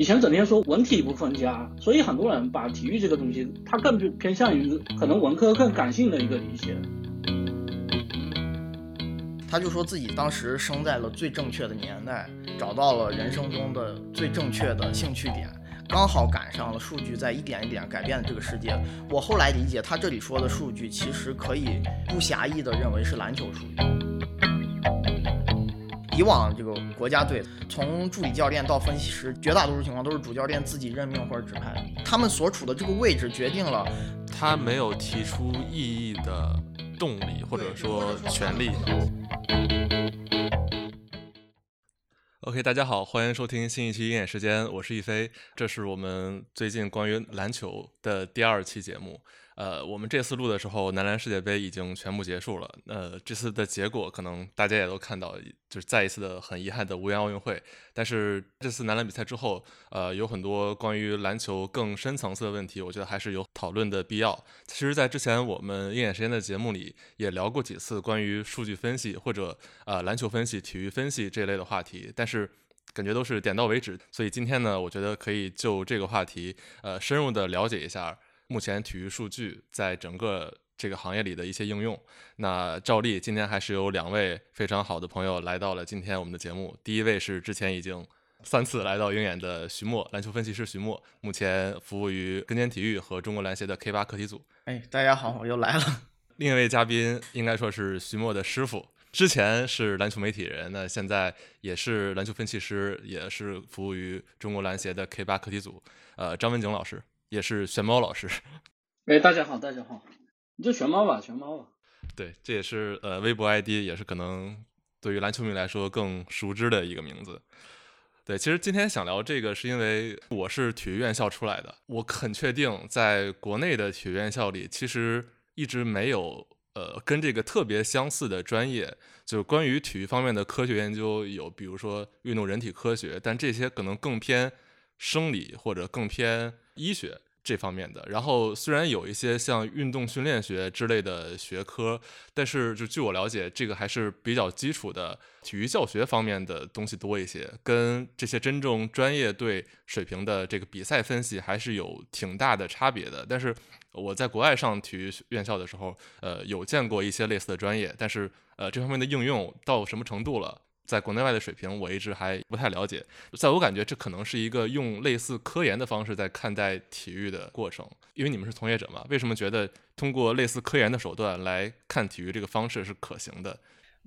以前整天说文体不分家，所以很多人把体育这个东西，它更偏向于可能文科更感性的一个理解。他就说自己当时生在了最正确的年代，找到了人生中的最正确的兴趣点，刚好赶上了数据在一点一点改变这个世界。我后来理解，他这里说的数据其实可以不狭义的认为是篮球数据。以往这个国家队从助理教练到分析师，绝大多数情况都是主教练自己任命或者指派，他们所处的这个位置决定了他没有提出异议的动力或者说权利。OK，大家好，欢迎收听新一期鹰眼时间，我是一飞，这是我们最近关于篮球的第二期节目。呃，我们这次录的时候，男篮世界杯已经全部结束了。呃，这次的结果可能大家也都看到，就是再一次的很遗憾的无缘奥运会。但是这次男篮比赛之后，呃，有很多关于篮球更深层次的问题，我觉得还是有讨论的必要。其实，在之前我们鹰眼时间的节目里也聊过几次关于数据分析或者呃篮球分析、体育分析这类的话题，但是感觉都是点到为止。所以今天呢，我觉得可以就这个话题，呃，深入的了解一下。目前体育数据在整个这个行业里的一些应用。那照例今天还是有两位非常好的朋友来到了今天我们的节目。第一位是之前已经三次来到鹰眼的徐墨，篮球分析师徐墨，目前服务于根尖体育和中国篮协的 K 八课题组。哎，大家好，我又来了。另一位嘉宾应该说是徐墨的师傅，之前是篮球媒体人，那现在也是篮球分析师，也是服务于中国篮协的 K 八课题组。呃，张文景老师。也是玄猫老师，哎，大家好，大家好，你就玄猫吧，玄猫吧。对，这也是呃微博 ID，也是可能对于篮球迷来说更熟知的一个名字。对，其实今天想聊这个，是因为我是体育院校出来的，我很确定在国内的体育院校里，其实一直没有呃跟这个特别相似的专业，就是关于体育方面的科学研究，有比如说运动人体科学，但这些可能更偏生理或者更偏。医学这方面的，然后虽然有一些像运动训练学之类的学科，但是就据我了解，这个还是比较基础的体育教学方面的东西多一些，跟这些真正专业队水平的这个比赛分析还是有挺大的差别的。但是我在国外上体育院校的时候，呃，有见过一些类似的专业，但是呃，这方面的应用到什么程度了？在国内外的水平，我一直还不太了解。在我感觉，这可能是一个用类似科研的方式在看待体育的过程。因为你们是从业者嘛，为什么觉得通过类似科研的手段来看体育这个方式是可行的？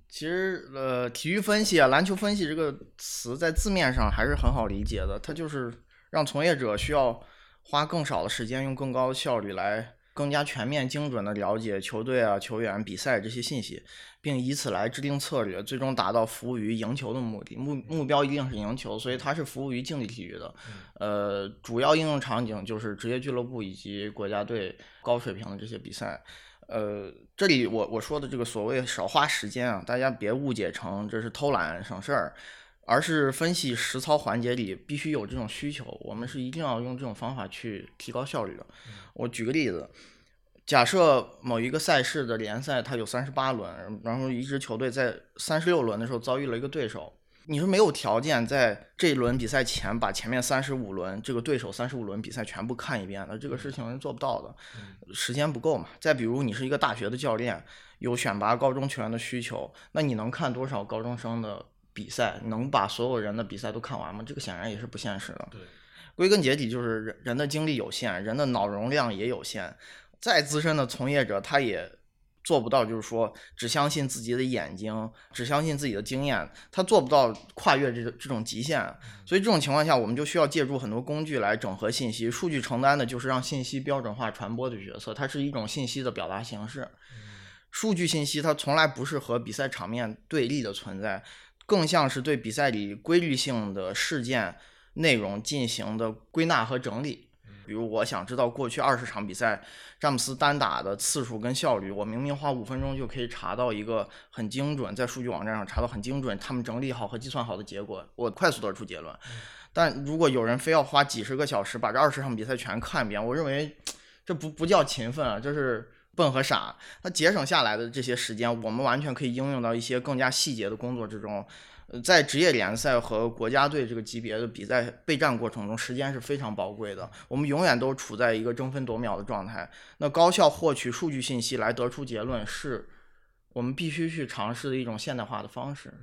其实，呃，体育分析啊，篮球分析这个词在字面上还是很好理解的，它就是让从业者需要花更少的时间，用更高的效率来。更加全面、精准的了解球队啊、球员、比赛这些信息，并以此来制定策略，最终达到服务于赢球的目的。目目标一定是赢球，所以它是服务于竞技体育的。呃，主要应用场景就是职业俱乐部以及国家队高水平的这些比赛。呃，这里我我说的这个所谓少花时间啊，大家别误解成这是偷懒省事儿。而是分析实操环节里必须有这种需求，我们是一定要用这种方法去提高效率的。我举个例子，假设某一个赛事的联赛它有三十八轮，然后一支球队在三十六轮的时候遭遇了一个对手，你是没有条件在这一轮比赛前把前面三十五轮这个对手三十五轮比赛全部看一遍的，这个事情是做不到的，时间不够嘛。再比如你是一个大学的教练，有选拔高中球员的需求，那你能看多少高中生的？比赛能把所有人的比赛都看完吗？这个显然也是不现实的。对，归根结底就是人人的精力有限，人的脑容量也有限。再资深的从业者，他也做不到，就是说只相信自己的眼睛，只相信自己的经验，他做不到跨越这这种极限。所以这种情况下，我们就需要借助很多工具来整合信息。数据承担的就是让信息标准化传播的角色，它是一种信息的表达形式。数据信息它从来不是和比赛场面对立的存在。更像是对比赛里规律性的事件内容进行的归纳和整理。比如，我想知道过去二十场比赛詹姆斯单打的次数跟效率，我明明花五分钟就可以查到一个很精准，在数据网站上查到很精准，他们整理好和计算好的结果，我快速得出结论。但如果有人非要花几十个小时把这二十场比赛全看一遍，我认为这不不叫勤奋啊，这是。笨和傻，那节省下来的这些时间，我们完全可以应用到一些更加细节的工作之中。在职业联赛和国家队这个级别的比赛备战过程中，时间是非常宝贵的。我们永远都处在一个争分夺秒的状态。那高效获取数据信息来得出结论，是我们必须去尝试的一种现代化的方式。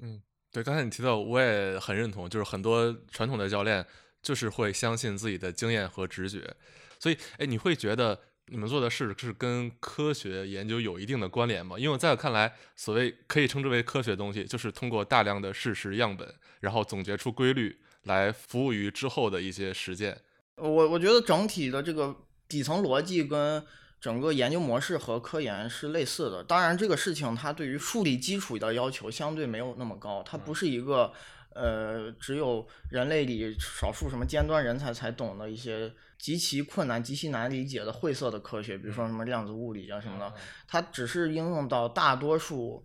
嗯，对，刚才你提到，我也很认同，就是很多传统的教练就是会相信自己的经验和直觉，所以，哎，你会觉得？你们做的事是跟科学研究有一定的关联吗？因为在我看来，所谓可以称之为科学的东西，就是通过大量的事实样本，然后总结出规律，来服务于之后的一些实践。我我觉得整体的这个底层逻辑跟整个研究模式和科研是类似的。当然，这个事情它对于数理基础的要求相对没有那么高，它不是一个呃只有人类里少数什么尖端人才才懂的一些。极其困难、极其难理解的晦涩的科学，比如说什么量子物理啊什么的，它只是应用到大多数，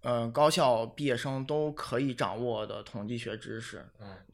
呃，高校毕业生都可以掌握的统计学知识，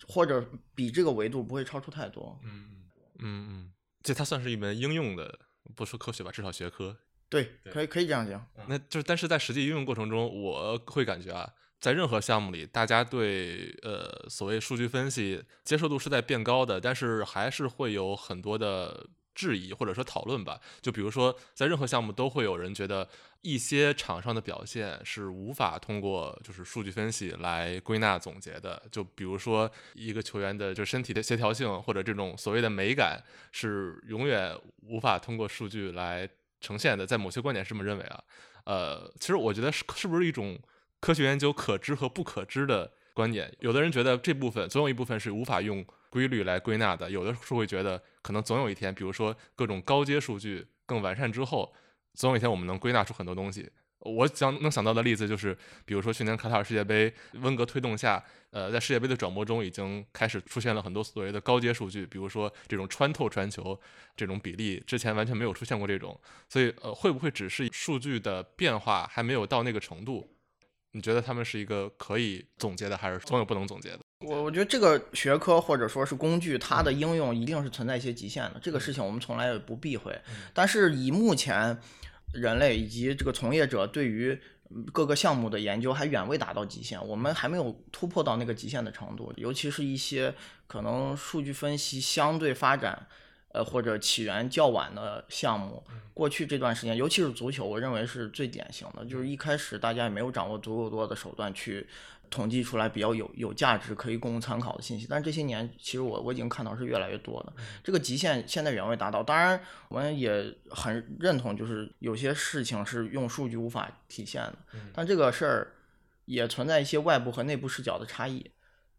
或者比这个维度不会超出太多。嗯嗯嗯嗯，这它算是一门应用的，不说科学吧，至少学科。对，可以可以这样讲。那就是，但是在实际应用过程中，我会感觉啊。在任何项目里，大家对呃所谓数据分析接受度是在变高的，但是还是会有很多的质疑或者说讨论吧。就比如说，在任何项目都会有人觉得一些场上的表现是无法通过就是数据分析来归纳总结的。就比如说一个球员的就身体的协调性或者这种所谓的美感是永远无法通过数据来呈现的。在某些观点是这么认为啊。呃，其实我觉得是是不是一种。科学研究可知和不可知的观点，有的人觉得这部分总有一部分是无法用规律来归纳的，有的是会觉得可能总有一天，比如说各种高阶数据更完善之后，总有一天我们能归纳出很多东西。我想能想到的例子就是，比如说去年卡塔尔世界杯，温格推动下，呃，在世界杯的转播中已经开始出现了很多所谓的高阶数据，比如说这种穿透传球这种比例，之前完全没有出现过这种。所以，呃，会不会只是数据的变化还没有到那个程度？你觉得他们是一个可以总结的，还是总有不能总结的？我我觉得这个学科或者说是工具，它的应用一定是存在一些极限的。这个事情我们从来也不避讳。但是以目前人类以及这个从业者对于各个项目的研究，还远未达到极限。我们还没有突破到那个极限的程度。尤其是一些可能数据分析相对发展。呃，或者起源较晚的项目，过去这段时间，尤其是足球，我认为是最典型的。就是一开始大家也没有掌握足够多的手段去统计出来比较有有价值、可以供参考的信息。但这些年，其实我我已经看到是越来越多的。这个极限现在远未达到。当然，我们也很认同，就是有些事情是用数据无法体现的。但这个事儿也存在一些外部和内部视角的差异。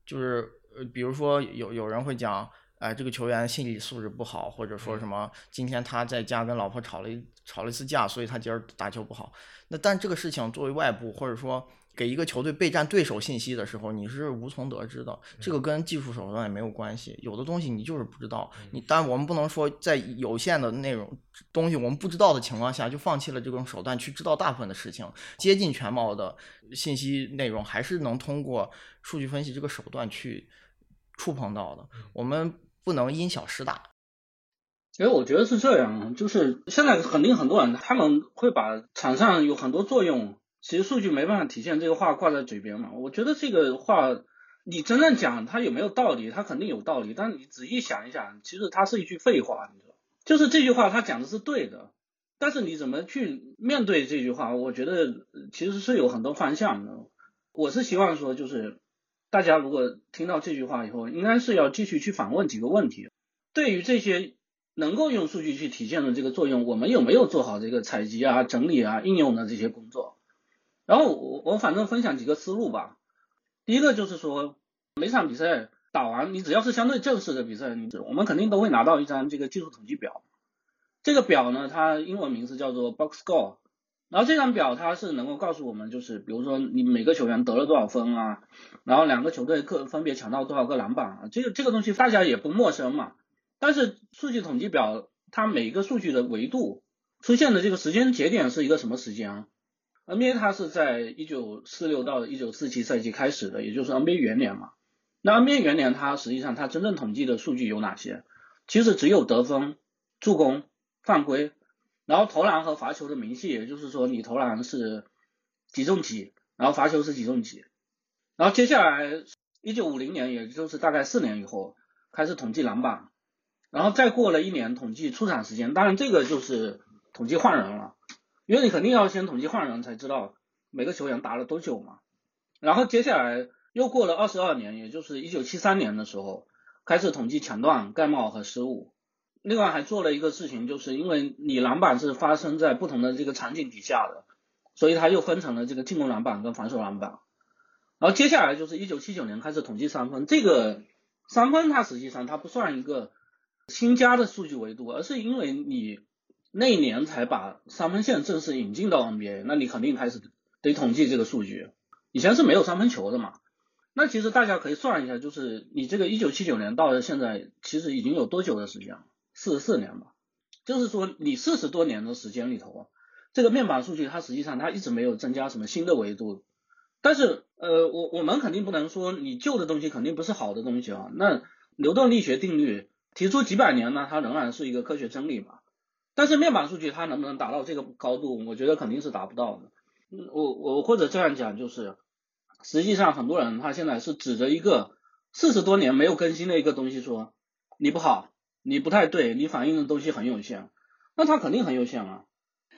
就是呃，比如说有有人会讲。哎，这个球员心理素质不好，或者说什么，今天他在家跟老婆吵了一吵了一次架，所以他今儿打球不好。那但这个事情作为外部，或者说给一个球队备战对手信息的时候，你是无从得知的。这个跟技术手段也没有关系，有的东西你就是不知道。你但我们不能说在有限的内容东西我们不知道的情况下，就放弃了这种手段去知道大部分的事情，接近全貌的信息内容，还是能通过数据分析这个手段去触碰到的。我们。不能因小失大，因为我觉得是这样，就是现在肯定很多人他们会把场上有很多作用，其实数据没办法体现这个话挂在嘴边嘛。我觉得这个话你真正讲它有没有道理，它肯定有道理，但你仔细想一想，其实它是一句废话，你知道就是这句话他讲的是对的，但是你怎么去面对这句话，我觉得其实是有很多方向的。我是希望说就是。大家如果听到这句话以后，应该是要继续去反问几个问题。对于这些能够用数据去体现的这个作用，我们有没有做好这个采集啊、整理啊、应用的这些工作？然后我我反正分享几个思路吧。第一个就是说，每场比赛打完，你只要是相对正式的比赛，你我们肯定都会拿到一张这个技术统计表。这个表呢，它英文名字叫做 Box Score。然后这张表它是能够告诉我们，就是比如说你每个球员得了多少分啊，然后两个球队各分别抢到多少个篮板啊，这个这个东西大家也不陌生嘛。但是数据统计表它每一个数据的维度出现的这个时间节点是一个什么时间啊？NBA 它是在一九四六到一九四七赛季开始的，也就是 NBA 元年嘛。那 NBA 元年它实际上它真正统计的数据有哪些？其实只有得分、助攻、犯规。然后投篮和罚球的明细，也就是说你投篮是几中几，然后罚球是几中几。然后接下来一九五零年，也就是大概四年以后，开始统计篮板，然后再过了一年统计出场时间，当然这个就是统计换人了，因为你肯定要先统计换人才知道每个球员打了多久嘛。然后接下来又过了二十二年，也就是一九七三年的时候，开始统计抢断、盖帽和失误。另外还做了一个事情，就是因为你篮板是发生在不同的这个场景底下的，所以它又分成了这个进攻篮板跟防守篮板。然后接下来就是一九七九年开始统计三分，这个三分它实际上它不算一个新加的数据维度，而是因为你那一年才把三分线正式引进到 NBA，那你肯定开始得统计这个数据。以前是没有三分球的嘛，那其实大家可以算一下，就是你这个一九七九年到现在，其实已经有多久的时间了？四十四年吧。就是说你四十多年的时间里头，这个面板数据它实际上它一直没有增加什么新的维度。但是呃，我我们肯定不能说你旧的东西肯定不是好的东西啊。那牛顿力学定律提出几百年呢，它仍然是一个科学真理嘛。但是面板数据它能不能达到这个高度，我觉得肯定是达不到的。我我或者这样讲就是，实际上很多人他现在是指着一个四十多年没有更新的一个东西说你不好，你不太对，你反映的东西很有限，那它肯定很有限啊，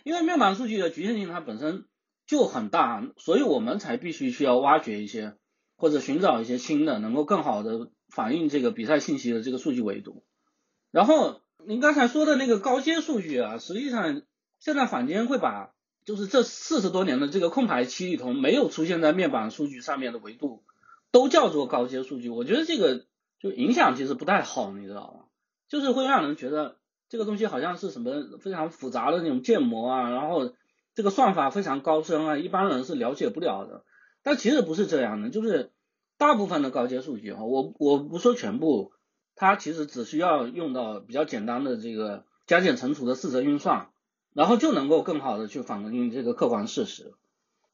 因为面板数据的局限性它本身就很大，所以我们才必须需要挖掘一些或者寻找一些新的能够更好的反映这个比赛信息的这个数据维度。然后您刚才说的那个高阶数据啊，实际上现在坊间会把。就是这四十多年的这个空白期里头，没有出现在面板数据上面的维度，都叫做高阶数据。我觉得这个就影响其实不太好，你知道吗？就是会让人觉得这个东西好像是什么非常复杂的那种建模啊，然后这个算法非常高深啊，一般人是了解不了的。但其实不是这样的，就是大部分的高阶数据哈，我我不说全部，它其实只需要用到比较简单的这个加减乘除的四则运算。然后就能够更好的去反映这个客观事实。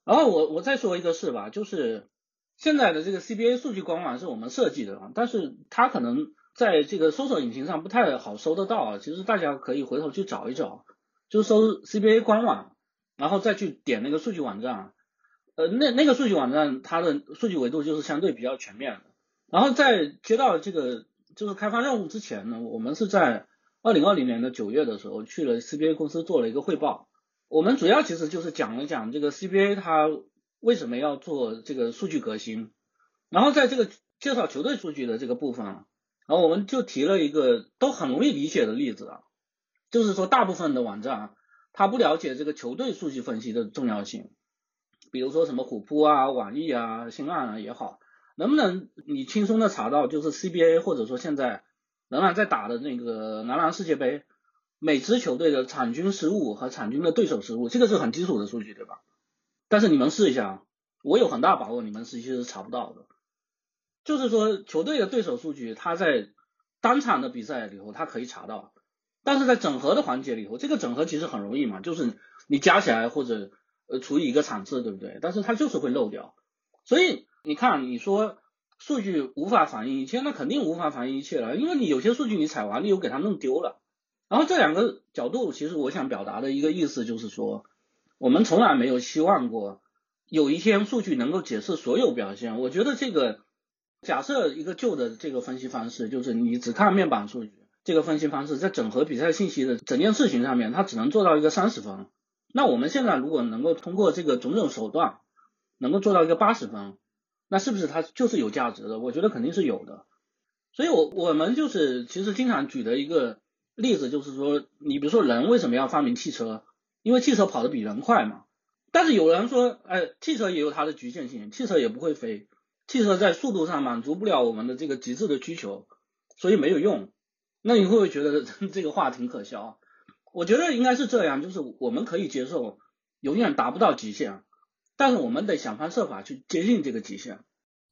然后我我再说一个事吧，就是现在的这个 CBA 数据官网是我们设计的啊，但是它可能在这个搜索引擎上不太好搜得到啊。其实大家可以回头去找一找，就搜 CBA 官网，然后再去点那个数据网站。呃，那那个数据网站它的数据维度就是相对比较全面的。然后在接到这个就是开发任务之前呢，我们是在。二零二零年的九月的时候，去了 CBA 公司做了一个汇报。我们主要其实就是讲了讲这个 CBA 它为什么要做这个数据革新。然后在这个介绍球队数据的这个部分，然后我们就提了一个都很容易理解的例子啊，就是说大部分的网站它不了解这个球队数据分析的重要性。比如说什么虎扑啊、网易啊、新浪啊也好，能不能你轻松的查到就是 CBA 或者说现在。仍然在打的那个男篮世界杯，每支球队的场均失误和场均的对手失误，这个是很基础的数据，对吧？但是你们试一下，我有很大把握你们实际是查不到的。就是说，球队的对手数据，它在单场的比赛里头它可以查到，但是在整合的环节里头，这个整合其实很容易嘛，就是你加起来或者呃除以一个场次，对不对？但是它就是会漏掉。所以你看，你说。数据无法反映一切，那肯定无法反映一切了，因为你有些数据你采完，你又给它弄丢了。然后这两个角度，其实我想表达的一个意思就是说，我们从来没有希望过有一天数据能够解释所有表现。我觉得这个假设一个旧的这个分析方式，就是你只看面板数据，这个分析方式在整合比赛信息的整件事情上面，它只能做到一个三十分。那我们现在如果能够通过这个种种手段，能够做到一个八十分。那是不是它就是有价值的？我觉得肯定是有的。所以，我我们就是其实经常举的一个例子，就是说，你比如说人为什么要发明汽车？因为汽车跑得比人快嘛。但是有人说，哎，汽车也有它的局限性，汽车也不会飞，汽车在速度上满足不了我们的这个极致的需求，所以没有用。那你会不会觉得 这个话挺可笑？我觉得应该是这样，就是我们可以接受永远达不到极限。但是我们得想方设法去接近这个极限。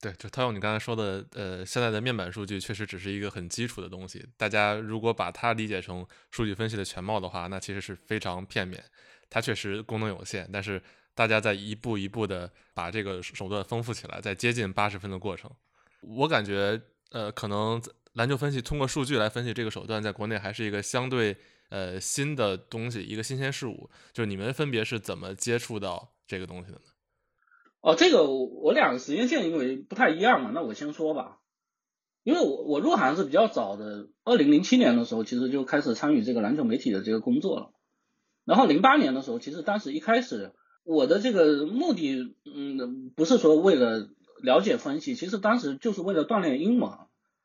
对，就套用你刚才说的，呃，现在的面板数据确实只是一个很基础的东西。大家如果把它理解成数据分析的全貌的话，那其实是非常片面。它确实功能有限，但是大家在一步一步的把这个手段丰富起来，在接近八十分的过程。我感觉，呃，可能篮球分析通过数据来分析这个手段，在国内还是一个相对呃新的东西，一个新鲜事物。就是你们分别是怎么接触到这个东西的呢？哦，这个我两个时间线因为不太一样嘛，那我先说吧。因为我我入行是比较早的，二零零七年的时候其实就开始参与这个篮球媒体的这个工作了。然后零八年的时候，其实当时一开始我的这个目的，嗯，不是说为了了解分析，其实当时就是为了锻炼英文，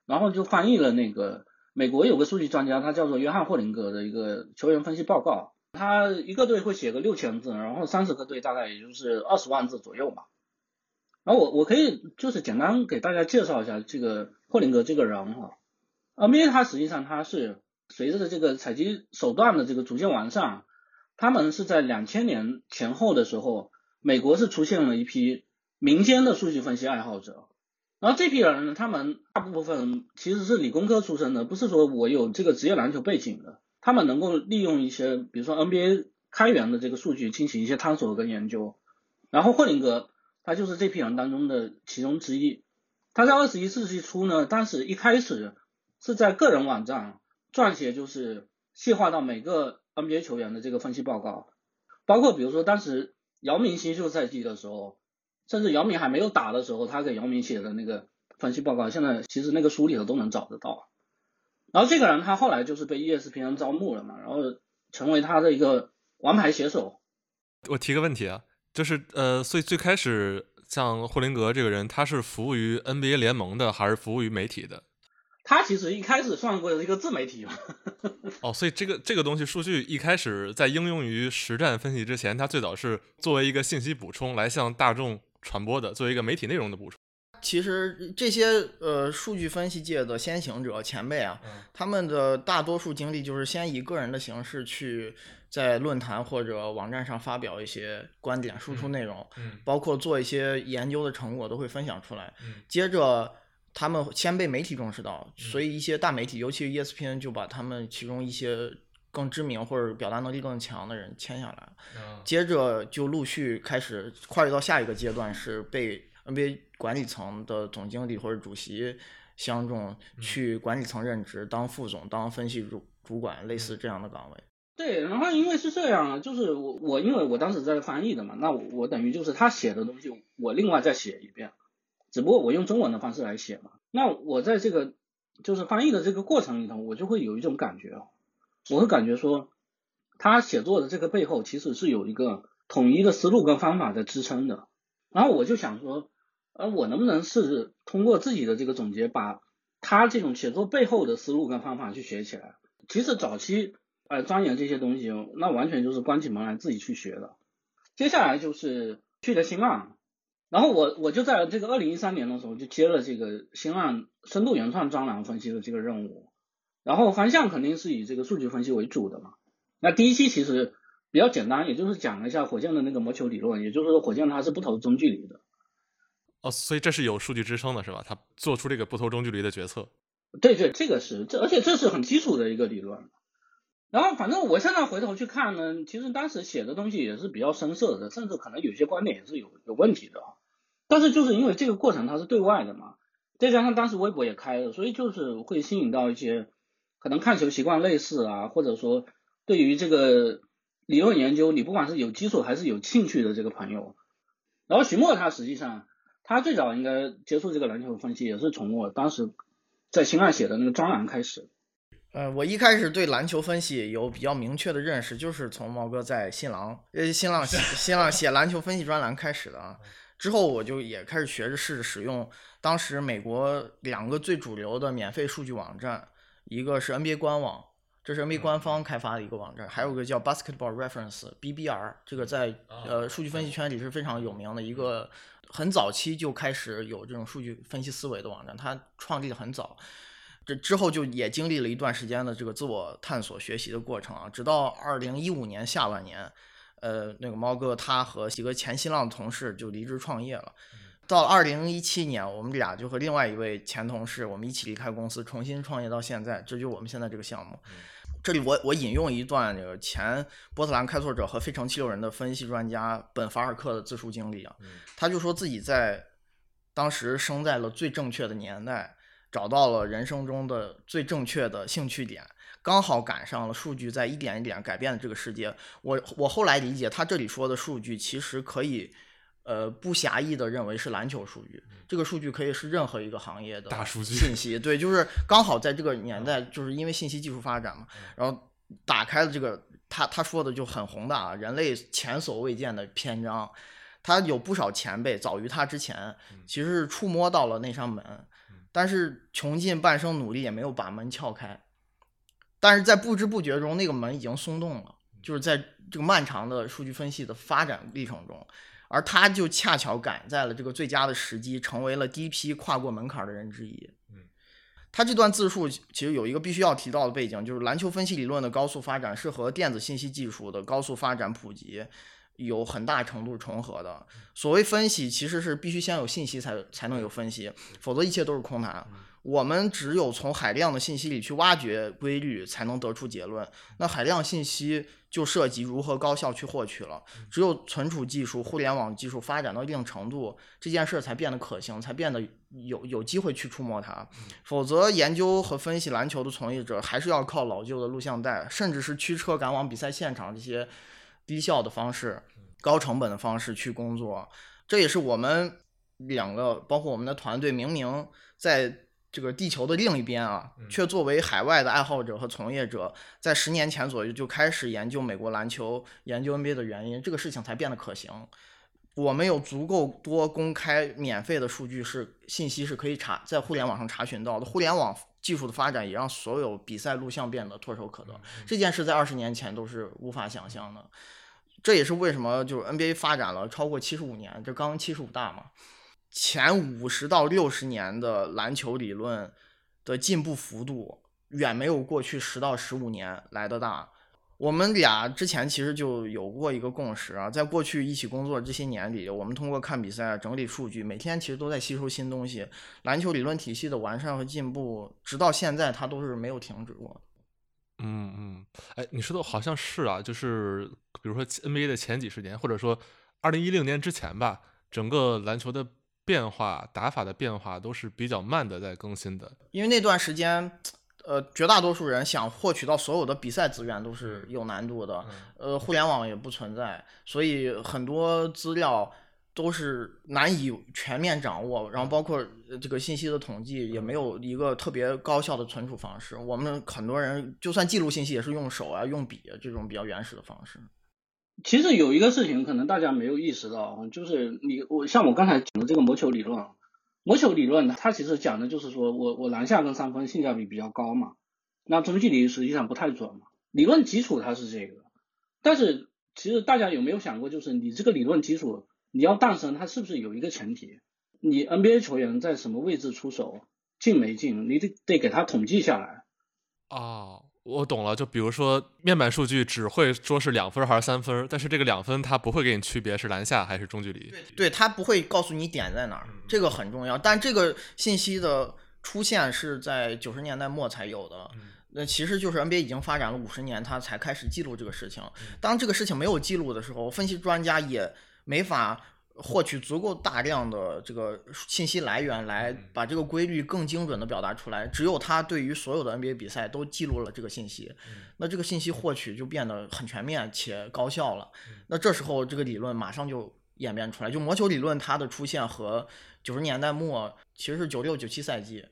然后就翻译了那个美国有个数据专家，他叫做约翰霍林格的一个球员分析报告，他一个队会写个六千字，然后三十个队大概也就是二十万字左右吧。然后我我可以就是简单给大家介绍一下这个霍林格这个人哈，NBA 他实际上他是随着这个采集手段的这个逐渐完善，他们是在两千年前后的时候，美国是出现了一批民间的数据分析爱好者，然后这批人呢，他们大部分其实是理工科出身的，不是说我有这个职业篮球背景的，他们能够利用一些比如说 NBA 开源的这个数据进行一些探索跟研究，然后霍林格。他就是这批人当中的其中之一。他在二十一世纪初呢，当时一开始是在个人网站撰写，就是细化到每个 NBA 球员的这个分析报告，包括比如说当时姚明新秀赛季的时候，甚至姚明还没有打的时候，他给姚明写的那个分析报告，现在其实那个书里头都能找得到。然后这个人他后来就是被 ESPN 招募了嘛，然后成为他的一个王牌写手。我提个问题啊。就是呃，所以最开始像霍林格这个人，他是服务于 NBA 联盟的，还是服务于媒体的？他其实一开始算过一个自媒体嘛。哦，所以这个这个东西，数据一开始在应用于实战分析之前，它最早是作为一个信息补充来向大众传播的，作为一个媒体内容的补充。其实这些呃数据分析界的先行者前辈啊，他们的大多数经历就是先以个人的形式去在论坛或者网站上发表一些观点、输出内容，包括做一些研究的成果都会分享出来。接着他们先被媒体重视到，所以一些大媒体，尤其是 ESPN，就把他们其中一些更知名或者表达能力更强的人签下来。接着就陆续开始跨越到下一个阶段，是被 NBA。管理层的总经理或者主席相中去管理层任职，当副总、当分析主主管，类似这样的岗位。对，然后因为是这样，就是我我因为我当时在翻译的嘛，那我我等于就是他写的东西，我另外再写一遍，只不过我用中文的方式来写嘛。那我在这个就是翻译的这个过程里头，我就会有一种感觉哦，我会感觉说他写作的这个背后其实是有一个统一的思路跟方法在支撑的。然后我就想说。呃我能不能试着通过自己的这个总结，把他这种写作背后的思路跟方法去学起来？其实早期呃钻研这些东西，那完全就是关起门来自己去学的。接下来就是去了新浪，然后我我就在这个二零一三年的时候就接了这个新浪深度原创专栏分析的这个任务，然后方向肯定是以这个数据分析为主的嘛。那第一期其实比较简单，也就是讲了一下火箭的那个魔球理论，也就是说火箭它是不投中距离的。哦，所以这是有数据支撑的，是吧？他做出这个不投中距离的决策。对对，这个是这，而且这是很基础的一个理论。然后，反正我现在回头去看呢，其实当时写的东西也是比较深色的，甚至可能有些观点也是有有问题的。但是就是因为这个过程它是对外的嘛，再加上当时微博也开了，所以就是会吸引到一些可能看球习惯类似啊，或者说对于这个理论研究，你不管是有基础还是有兴趣的这个朋友。然后徐墨他实际上。他最早应该接触这个篮球分析，也是从我当时在新浪写的那个专栏开始。呃，我一开始对篮球分析有比较明确的认识，就是从毛哥在新浪呃新浪 新浪写篮球分析专栏开始的啊。之后我就也开始学着试着使用当时美国两个最主流的免费数据网站，一个是 NBA 官网，这是 NBA 官方开发的一个网站，还有个叫 Basketball Reference BBR，这个在呃数据分析圈里是非常有名的一个。很早期就开始有这种数据分析思维的网站，它创立的很早，这之后就也经历了一段时间的这个自我探索学习的过程啊，直到二零一五年下半年，呃，那个猫哥他和几个前新浪的同事就离职创业了，到二零一七年，我们俩就和另外一位前同事，我们一起离开公司，重新创业到现在，这就是我们现在这个项目。这里我我引用一段这个前波特兰开拓者和费城七六人的分析专家本法尔克的自述经历啊，他就说自己在当时生在了最正确的年代，找到了人生中的最正确的兴趣点，刚好赶上了数据在一点一点改变的这个世界。我我后来理解他这里说的数据其实可以呃，不狭义的认为是篮球数据，这个数据可以是任何一个行业的大数据信息。对，就是刚好在这个年代，就是因为信息技术发展嘛，然后打开了这个，他他说的就很宏大啊，人类前所未见的篇章。他有不少前辈早于他之前，其实是触摸到了那扇门，但是穷尽半生努力也没有把门撬开。但是在不知不觉中，那个门已经松动了，就是在这个漫长的数据分析的发展历程中，而他就恰巧赶在了这个最佳的时机，成为了第一批跨过门槛的人之一。他这段自述其实有一个必须要提到的背景，就是篮球分析理论的高速发展是和电子信息技术的高速发展普及。有很大程度重合的。所谓分析，其实是必须先有信息才才能有分析，否则一切都是空谈。我们只有从海量的信息里去挖掘规律，才能得出结论。那海量信息就涉及如何高效去获取了。只有存储技术、互联网技术发展到一定程度，这件事才变得可行，才变得有有机会去触摸它。否则，研究和分析篮球的从业者还是要靠老旧的录像带，甚至是驱车赶往比赛现场这些低效的方式。高成本的方式去工作，这也是我们两个，包括我们的团队，明明在这个地球的另一边啊，却作为海外的爱好者和从业者，在十年前左右就开始研究美国篮球、研究 NBA 的原因，这个事情才变得可行。我们有足够多公开、免费的数据，是信息是可以查在互联网上查询到的。互联网技术的发展也让所有比赛录像变得唾手可得，这件事在二十年前都是无法想象的。这也是为什么就是 NBA 发展了超过七十五年，这刚七十五大嘛，前五十到六十年的篮球理论的进步幅度远没有过去十到十五年来的大。我们俩之前其实就有过一个共识啊，在过去一起工作这些年里，我们通过看比赛、整理数据，每天其实都在吸收新东西。篮球理论体系的完善和进步，直到现在它都是没有停止过。嗯嗯，哎，你说的好像是啊，就是比如说 NBA 的前几十年，或者说二零一零年之前吧，整个篮球的变化、打法的变化都是比较慢的在更新的。因为那段时间，呃，绝大多数人想获取到所有的比赛资源都是有难度的，呃，互联网也不存在，所以很多资料。都是难以全面掌握，然后包括这个信息的统计也没有一个特别高效的存储方式。我们很多人就算记录信息也是用手啊、用笔啊这种比较原始的方式。其实有一个事情可能大家没有意识到，就是你我像我刚才讲的这个魔球理论，魔球理论它其实讲的就是说我我篮下跟三分性价比比较高嘛，那中距离实际上不太准嘛。理论基础它是这个，但是其实大家有没有想过，就是你这个理论基础。你要诞生，它是不是有一个前提？你 NBA 球员在什么位置出手，进没进，你得得给他统计下来。哦，我懂了。就比如说面板数据只会说是两分还是三分，但是这个两分它不会给你区别是篮下还是中距离。对，它不会告诉你点在哪儿，这个很重要。但这个信息的出现是在九十年代末才有的。那其实就是 NBA 已经发展了五十年，它才开始记录这个事情。当这个事情没有记录的时候，分析专家也。没法获取足够大量的这个信息来源来把这个规律更精准的表达出来。只有他对于所有的 NBA 比赛都记录了这个信息，那这个信息获取就变得很全面且高效了。那这时候这个理论马上就演变出来。就魔球理论它的出现和九十年代末，其实是九六九七赛季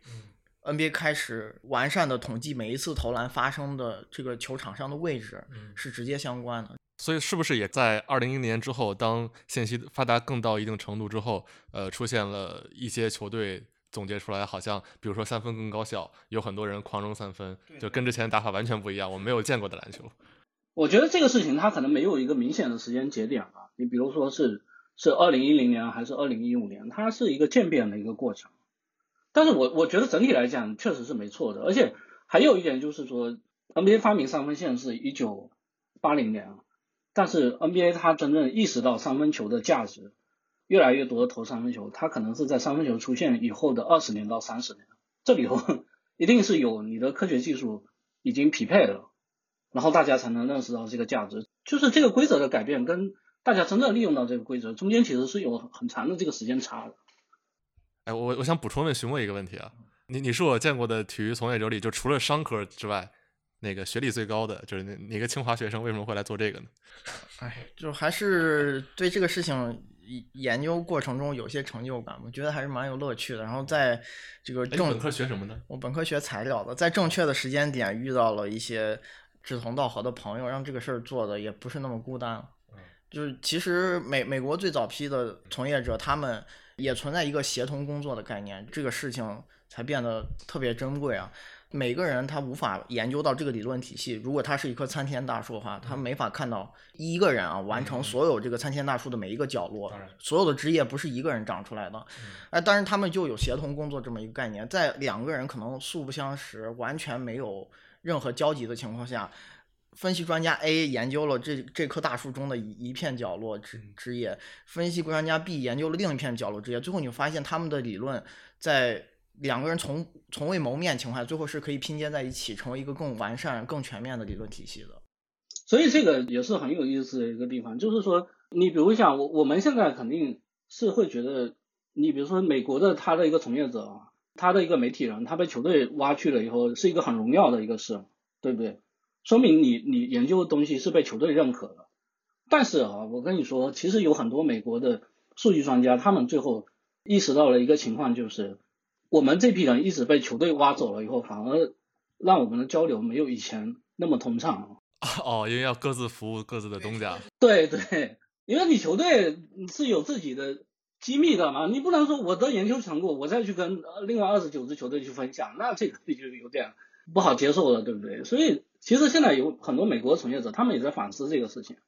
，NBA 开始完善的统计每一次投篮发生的这个球场上的位置是直接相关的。所以是不是也在二零一零年之后，当信息发达更到一定程度之后，呃，出现了一些球队总结出来，好像比如说三分更高效，有很多人狂扔三分，就跟之前打法完全不一样，我没有见过的篮球。我觉得这个事情它可能没有一个明显的时间节点啊，你比如说是是二零一零年还是二零一五年，它是一个渐变的一个过程。但是我我觉得整体来讲确实是没错的，而且还有一点就是说，NBA 发明三分线是一九八零年啊。但是 NBA 它真正意识到三分球的价值，越来越多的投三分球，它可能是在三分球出现以后的二十年到三十年，这里头 一定是有你的科学技术已经匹配了，然后大家才能认识到这个价值。就是这个规则的改变跟大家真正利用到这个规则中间其实是有很长的这个时间差的。哎，我我想补充问询问一个问题啊，你你是我见过的体育从业者里，就除了商科之外。那个学历最高的就是哪哪个清华学生为什么会来做这个呢？哎，就还是对这个事情研究过程中有些成就感，我觉得还是蛮有乐趣的。然后在这个正本科学什么呢？我本科学材料的，在正确的时间点遇到了一些志同道合的朋友，让这个事儿做的也不是那么孤单。就是其实美美国最早批的从业者，他们也存在一个协同工作的概念，这个事情才变得特别珍贵啊。每个人他无法研究到这个理论体系，如果他是一棵参天大树的话，他没法看到一个人啊完成所有这个参天大树的每一个角落，所有的枝叶不是一个人长出来的。哎，但是他们就有协同工作这么一个概念，在两个人可能素不相识、完全没有任何交集的情况下。分析专家 A 研究了这这棵大树中的一一片角落枝枝叶，分析专家 B 研究了另一片角落枝叶，最后你发现他们的理论在两个人从从未谋面情况下，最后是可以拼接在一起，成为一个更完善、更全面的理论体系的。所以这个也是很有意思的一个地方，就是说，你比如像我我们现在肯定是会觉得，你比如说美国的他的一个从业者啊，他的一个媒体人，他被球队挖去了以后，是一个很荣耀的一个事，对不对？说明你你研究的东西是被球队认可的，但是啊，我跟你说，其实有很多美国的数据专家，他们最后意识到了一个情况，就是我们这批人一直被球队挖走了以后，反而让我们的交流没有以前那么通畅。哦，因为要各自服务各自的东家。对对，因为你球队是有自己的机密的嘛，你不能说我的研究成果我再去跟另外二十九支球队去分享，那这个就有点不好接受了，对不对？所以。其实现在有很多美国从业者，他们也在反思这个事情，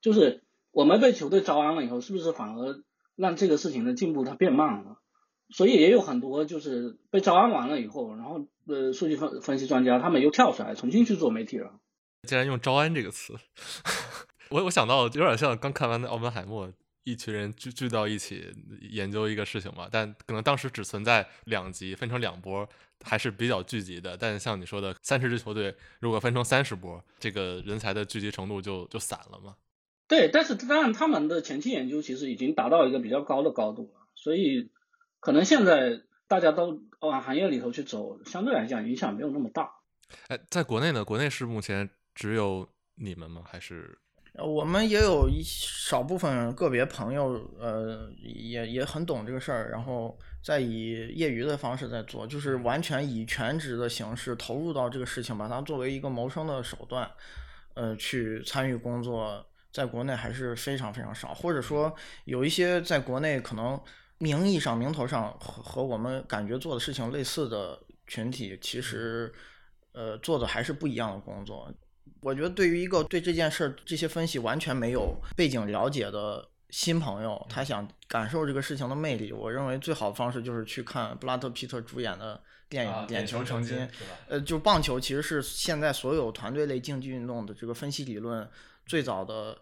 就是我们被球队招安了以后，是不是反而让这个事情的进步它变慢了？所以也有很多就是被招安完了以后，然后呃，数据分分析专家他们又跳出来重新去做媒体了。竟然用“招安”这个词，我我想到有点像刚看完的《奥本海默》，一群人聚聚到一起研究一个事情嘛，但可能当时只存在两级，分成两波。还是比较聚集的，但像你说的，三十支球队如果分成三十波，这个人才的聚集程度就就散了嘛？对，但是当然他们的前期研究其实已经达到一个比较高的高度了，所以可能现在大家都往行业里头去走，相对来讲影响没有那么大。哎，在国内呢？国内是目前只有你们吗？还是？我们也有一少部分个别朋友，呃，也也很懂这个事儿，然后在以业余的方式在做，就是完全以全职的形式投入到这个事情，把它作为一个谋生的手段，呃，去参与工作，在国内还是非常非常少，或者说有一些在国内可能名义上、名头上和和我们感觉做的事情类似的群体，其实呃做的还是不一样的工作。我觉得对于一个对这件事儿这些分析完全没有背景了解的新朋友，他想感受这个事情的魅力，我认为最好的方式就是去看布拉德皮特主演的电影《点球成金》。呃，就棒球其实是现在所有团队类竞技运动的这个分析理论最早的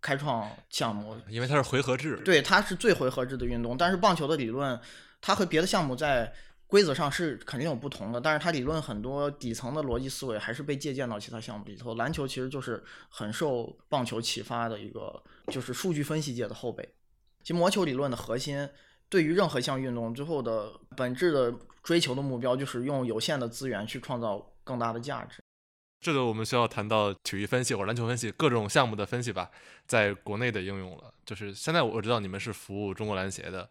开创项目，因为它是回合制。对，它是最回合制的运动，但是棒球的理论它和别的项目在。规则上是肯定有不同的，但是它理论很多底层的逻辑思维还是被借鉴到其他项目里头。篮球其实就是很受棒球启发的一个，就是数据分析界的后辈。其实魔球理论的核心，对于任何一项运动最后的本质的追求的目标，就是用有限的资源去创造更大的价值。这个我们需要谈到体育分析或者篮球分析各种项目的分析吧，在国内的应用了。就是现在我知道你们是服务中国篮协的。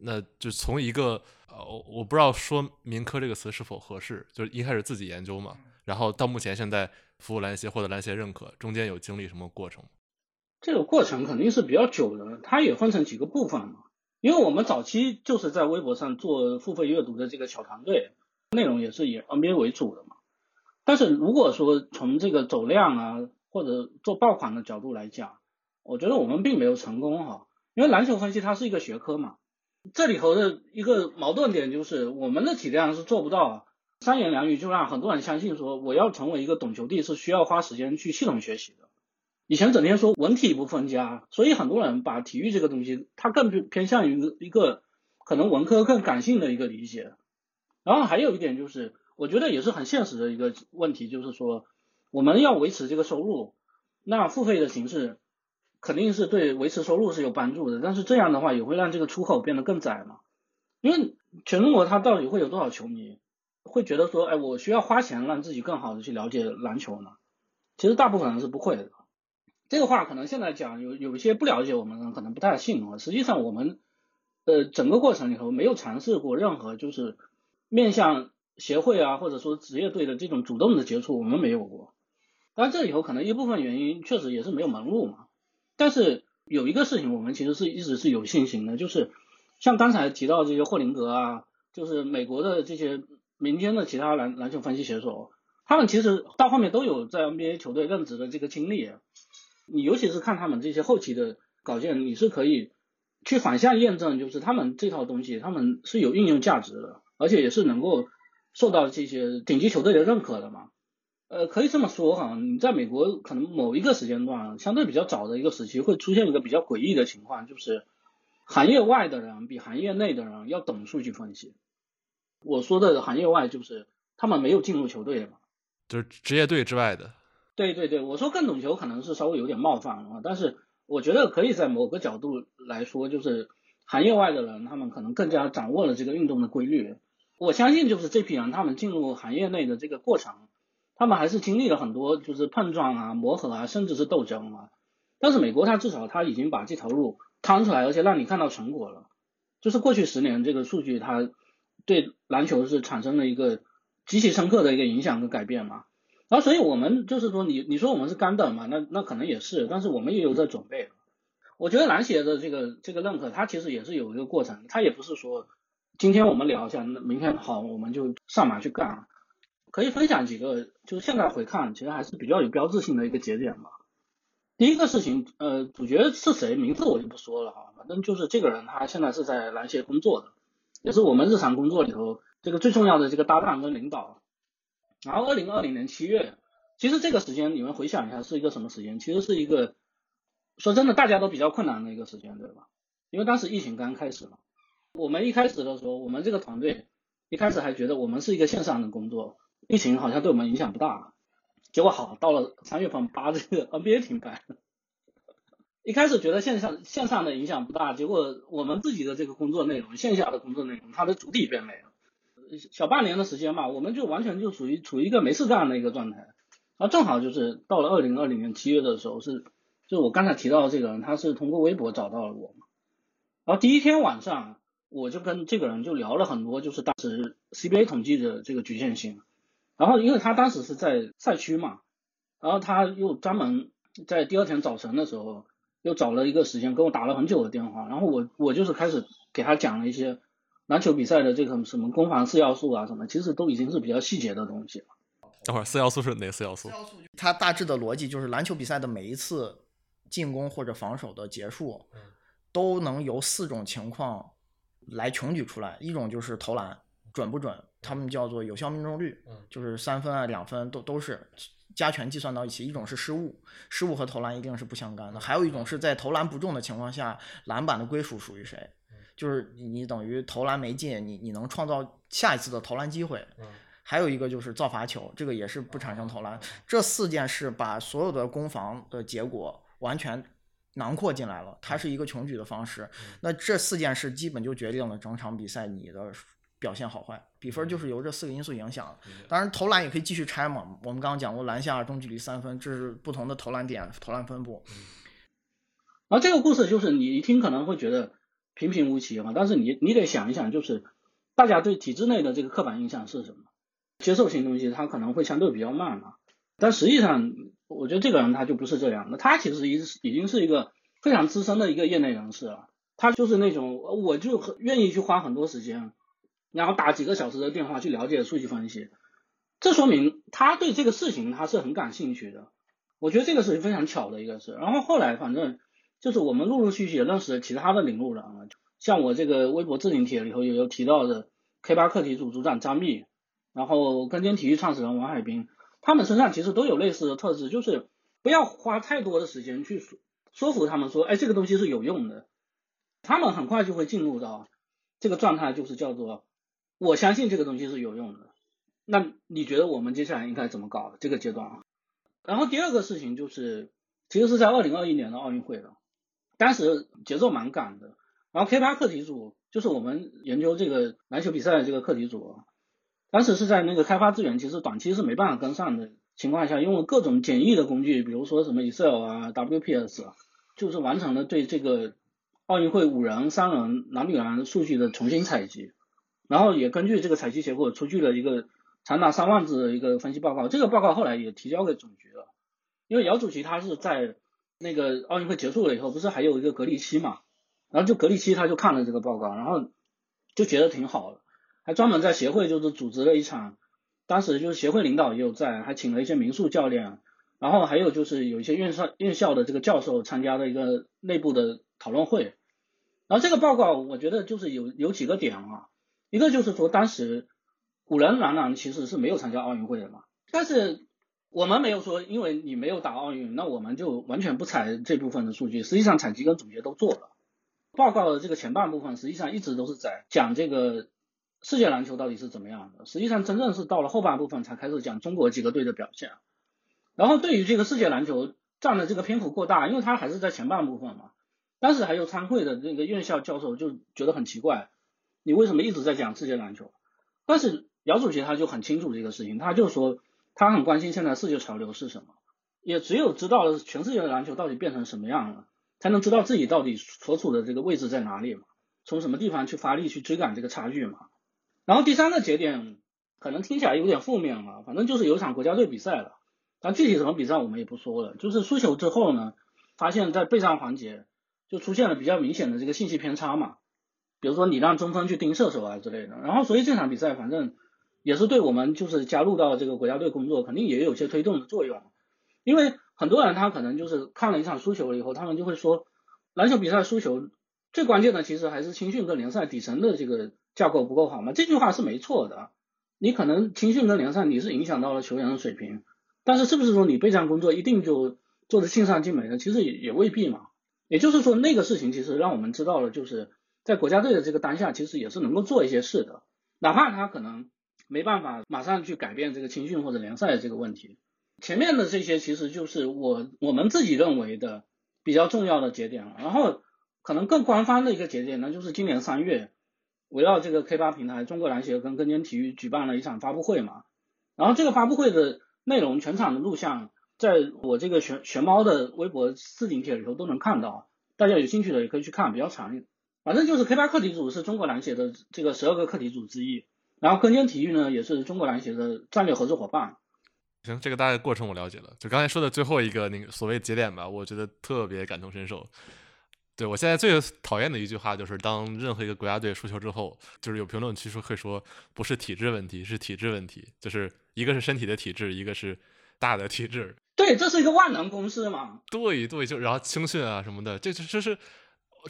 那就从一个呃，我不知道说民科这个词是否合适，就是一开始自己研究嘛，然后到目前现在服务篮协获得篮协认可，中间有经历什么过程？这个过程肯定是比较久的，它也分成几个部分嘛。因为我们早期就是在微博上做付费阅读的这个小团队，内容也是以 NBA 为主的嘛。但是如果说从这个走量啊或者做爆款的角度来讲，我觉得我们并没有成功哈，因为篮球分析它是一个学科嘛。这里头的一个矛盾点就是，我们的体量是做不到三言两语就让很多人相信说，我要成为一个懂球帝是需要花时间去系统学习的。以前整天说文体不分家，所以很多人把体育这个东西，它更偏向于一个可能文科更感性的一个理解。然后还有一点就是，我觉得也是很现实的一个问题，就是说我们要维持这个收入，那付费的形式。肯定是对维持收入是有帮助的，但是这样的话也会让这个出口变得更窄嘛。因为全中国它到底会有多少球迷会觉得说，哎，我需要花钱让自己更好的去了解篮球呢？其实大部分人是不会的。这个话可能现在讲有有一些不了解我们的人可能不太信啊。实际上我们呃整个过程里头没有尝试过任何就是面向协会啊或者说职业队的这种主动的接触，我们没有过。当然这里头可能一部分原因确实也是没有门路嘛。但是有一个事情我们其实是一直是有信心的，就是像刚才提到这些霍林格啊，就是美国的这些民间的其他篮篮球分析写手，他们其实到后面都有在 NBA 球队任职的这个经历。你尤其是看他们这些后期的稿件，你是可以去反向验证，就是他们这套东西，他们是有应用价值的，而且也是能够受到这些顶级球队的认可的嘛。呃，可以这么说哈，你在美国可能某一个时间段，相对比较早的一个时期，会出现一个比较诡异的情况，就是行业外的人比行业内的人要懂数据分析。我说的行业外，就是他们没有进入球队的嘛，就是职业队之外的。对对对，我说更懂球可能是稍微有点冒犯啊，但是我觉得可以在某个角度来说，就是行业外的人，他们可能更加掌握了这个运动的规律。我相信就是这批人，他们进入行业内的这个过程，他们还是经历了很多就是碰撞啊、磨合啊，甚至是斗争啊。但是美国它至少它已经把这条路趟出来，而且让你看到成果了。就是过去十年这个数据，它对篮球是产生了一个极其深刻的一个影响和改变嘛。然后，所以我们就是说，你你说我们是干等嘛？那那可能也是，但是我们也有在准备。我觉得篮协的这个这个认可，它其实也是有一个过程，它也不是说今天我们聊一下，那明天好我们就上马去干。可以分享几个，就是现在回看，其实还是比较有标志性的一个节点吧。第一个事情，呃，主角是谁，名字我就不说了哈，反正就是这个人，他现在是在篮协工作的，也是我们日常工作里头这个最重要的这个搭档跟领导。然后，二零二零年七月，其实这个时间你们回想一下是一个什么时间？其实是一个说真的，大家都比较困难的一个时间，对吧？因为当时疫情刚开始嘛。我们一开始的时候，我们这个团队一开始还觉得我们是一个线上的工作，疫情好像对我们影响不大。结果好，到了三月份，八这个 NBA 停摆。一开始觉得线上线上的影响不大，结果我们自己的这个工作内容，线下的工作内容，它的主体变没了。小半年的时间嘛，我们就完全就属于处于一个没事干的一个状态。然后正好就是到了二零二零年七月的时候，是就我刚才提到的这个人，他是通过微博找到了我。然后第一天晚上，我就跟这个人就聊了很多，就是当时 CBA 统计的这个局限性。然后因为他当时是在赛区嘛，然后他又专门在第二天早晨的时候又找了一个时间跟我打了很久的电话，然后我我就是开始给他讲了一些。篮球比赛的这个什么攻防四要素啊，什么其实都已经是比较细节的东西了。等会儿四要素是哪四要素？它大致的逻辑就是篮球比赛的每一次进攻或者防守的结束，都能由四种情况来穷举出来。一种就是投篮准不准，他们叫做有效命中率，就是三分啊两分都都是加权计算到一起。一种是失误，失误和投篮一定是不相干的。还有一种是在投篮不中的情况下，篮板的归属属于谁？就是你，你等于投篮没进，你你能创造下一次的投篮机会。嗯，还有一个就是造罚球，这个也是不产生投篮。这四件事把所有的攻防的结果完全囊括进来了，它是一个穷举的方式。那这四件事基本就决定了整场比赛你的表现好坏，比分就是由这四个因素影响。当然，投篮也可以继续拆嘛。我们刚刚讲过篮下、中距离、三分，这是不同的投篮点、投篮分布。而这个故事就是你一听可能会觉得。平平无奇嘛，但是你你得想一想，就是大家对体制内的这个刻板印象是什么？接受性东西它可能会相对比较慢嘛。但实际上，我觉得这个人他就不是这样的，他其实已已经是一个非常资深的一个业内人士了。他就是那种我就很愿意去花很多时间，然后打几个小时的电话去了解数据分析，这说明他对这个事情他是很感兴趣的。我觉得这个是非常巧的一个事。然后后来反正。就是我们陆陆续续也认识了其他的领路人啊，像我这个微博置顶帖里头也有提到的 K 八课题组组长张密，然后跟坚体育创始人王海滨，他们身上其实都有类似的特质，就是不要花太多的时间去说说服他们说，哎，这个东西是有用的，他们很快就会进入到这个状态，就是叫做我相信这个东西是有用的。那你觉得我们接下来应该怎么搞这个阶段啊？然后第二个事情就是，其实是在二零二一年的奥运会了。当时节奏蛮赶的，然后 K 八课题组就是我们研究这个篮球比赛的这个课题组，当时是在那个开发资源，其实短期是没办法跟上的情况下，用了各种简易的工具，比如说什么 Excel 啊、WPS，就是完成了对这个奥运会五人、三人、男女篮数据的重新采集，然后也根据这个采集结果出具了一个长达三万字的一个分析报告。这个报告后来也提交给总局了，因为姚主席他是在那个奥运会结束了以后，不是还有一个隔离期嘛，然后就隔离期他就看了这个报告，然后就觉得挺好的，还专门在协会就是组织了一场。当时就是协会领导也有在，还请了一些民宿教练，然后还有就是有一些院校院校的这个教授参加了一个内部的讨论会。然后这个报告我觉得就是有有几个点啊，一个就是说当时古人男篮其实是没有参加奥运会的嘛，但是我们没有说因为你没有打奥运，那我们就完全不采这部分的数据。实际上采集跟总结都做了，报告的这个前半部分实际上一直都是在讲这个。世界篮球到底是怎么样的？实际上，真正是到了后半部分才开始讲中国几个队的表现。然后，对于这个世界篮球占的这个篇幅过大，因为它还是在前半部分嘛。当时还有参会的那个院校教授就觉得很奇怪，你为什么一直在讲世界篮球？但是姚主席他就很清楚这个事情，他就说他很关心现在世界潮流是什么，也只有知道了全世界的篮球到底变成什么样了，才能知道自己到底所处的这个位置在哪里嘛，从什么地方去发力去追赶这个差距嘛。然后第三个节点可能听起来有点负面啊，反正就是有一场国家队比赛了，但具体什么比赛我们也不说了。就是输球之后呢，发现在备战环节就出现了比较明显的这个信息偏差嘛，比如说你让中锋去盯射手啊之类的。然后所以这场比赛反正也是对我们就是加入到这个国家队工作肯定也有些推动的作用，因为很多人他可能就是看了一场输球了以后，他们就会说篮球比赛输球最关键的其实还是青训跟联赛底层的这个。架构不够好吗？这句话是没错的。你可能青训跟联赛你是影响到了球员的水平，但是是不是说你备战工作一定就做的尽善尽美呢？其实也也未必嘛。也就是说，那个事情其实让我们知道了，就是在国家队的这个当下，其实也是能够做一些事的，哪怕他可能没办法马上去改变这个青训或者联赛的这个问题。前面的这些其实就是我我们自己认为的比较重要的节点了。然后可能更官方的一个节点呢，就是今年三月。围绕这个 K 八平台，中国篮协跟根尖体育举办了一场发布会嘛，然后这个发布会的内容，全场的录像，在我这个玄玄猫的微博置顶帖里头都能看到，大家有兴趣的也可以去看，比较长。反正就是 K 八课题组是中国篮协的这个十二个课题组之一，然后根尖体育呢也是中国篮协的战略合作伙伴。行，这个大概过程我了解了，就刚才说的最后一个那个所谓节点吧，我觉得特别感同身受。对我现在最 讨厌的一句话就是，当任何一个国家队输球之后，就是有评论区说会说不是体质问题，是体质问题，就是一个是身体的体质，一个是大的体质。对，这是一个万能公式嘛？对对，就然后青训啊什么的，这这这是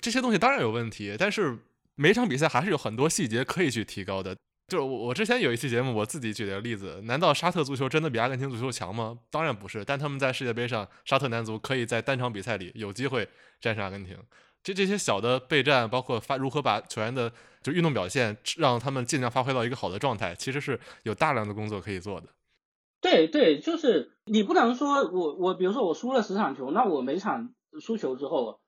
这些东西当然有问题，但是每场比赛还是有很多细节可以去提高的。就是我我之前有一期节目，我自己举的例子，难道沙特足球真的比阿根廷足球强吗？当然不是，但他们在世界杯上，沙特男足可以在单场比赛里有机会战胜阿根廷。这这些小的备战，包括发如何把球员的就运动表现，让他们尽量发挥到一个好的状态，其实是有大量的工作可以做的。对对，就是你不能说我我比如说我输了十场球，那我每场输球之后，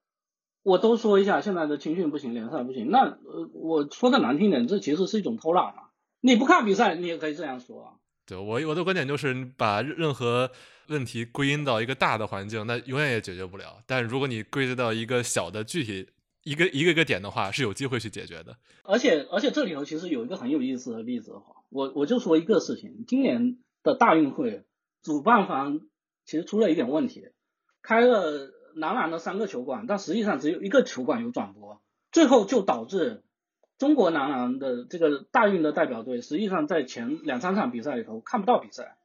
我都说一下现在的青训不行，联赛不行，那呃我说的难听点，这其实是一种偷懒嘛。你不看比赛，你也可以这样说啊。对我我的观点就是，把任何问题归因到一个大的环境，那永远也解决不了。但如果你归结到一个小的具体一个一个一个点的话，是有机会去解决的。而且而且这里头其实有一个很有意思的例子哈，我我就说一个事情，今年的大运会主办方其实出了一点问题，开了男篮的三个球馆，但实际上只有一个球馆有转播，最后就导致。中国男篮的这个大运的代表队，实际上在前两三场比赛里头看不到比赛，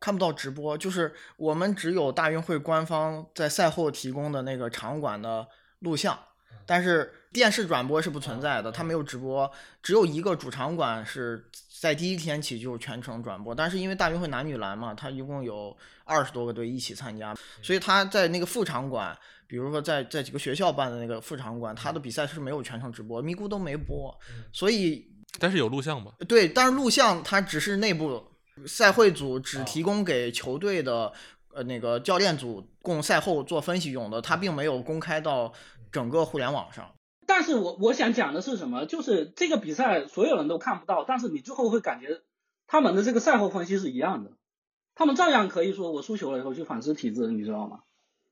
看不到直播，就是我们只有大运会官方在赛后提供的那个场馆的录像，但是电视转播是不存在的，它没有直播，只有一个主场馆是在第一天起就全程转播，但是因为大运会男女篮嘛，它一共有二十多个队一起参加，所以他在那个副场馆。比如说，在在几个学校办的那个副场馆，他的比赛是没有全程直播，咪咕都没播，所以但是有录像吗？对，但是录像它只是内部赛会组只提供给球队的呃那个教练组供赛后做分析用的，它并没有公开到整个互联网上。但是我我想讲的是什么？就是这个比赛所有人都看不到，但是你最后会感觉他们的这个赛后分析是一样的。他们照样可以说我输球了以后去反思体制，你知道吗？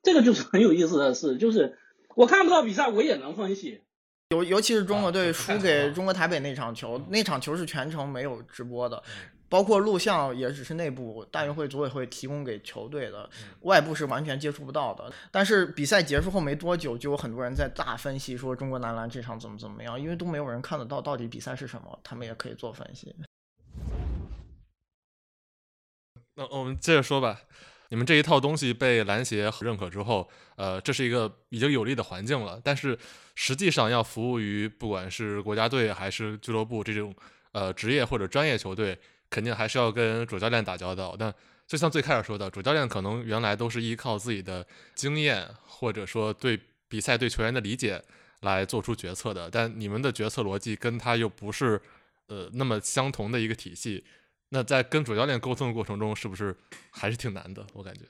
这个就是很有意思的事，就是我看不到比赛，我也能分析。尤尤其是中国队啊输给中国台北那场球，那场球是全程没有直播的，包括录像也只是内部大运会组委会提供给球队的，外部是完全接触不到的。但是比赛结束后没多久，就有很多人在大分析说中国男篮这场怎么怎么样，因为都没有人看得到到底比赛是什么，他们也可以做分析。那我们接着说吧。你们这一套东西被篮协认可之后，呃，这是一个已经有利的环境了。但是实际上要服务于不管是国家队还是俱乐部这种呃职业或者专业球队，肯定还是要跟主教练打交道。但就像最开始说的，主教练可能原来都是依靠自己的经验或者说对比赛对球员的理解来做出决策的，但你们的决策逻辑跟他又不是呃那么相同的一个体系。那在跟主教练沟通的过程中，是不是还是挺难的？我感觉，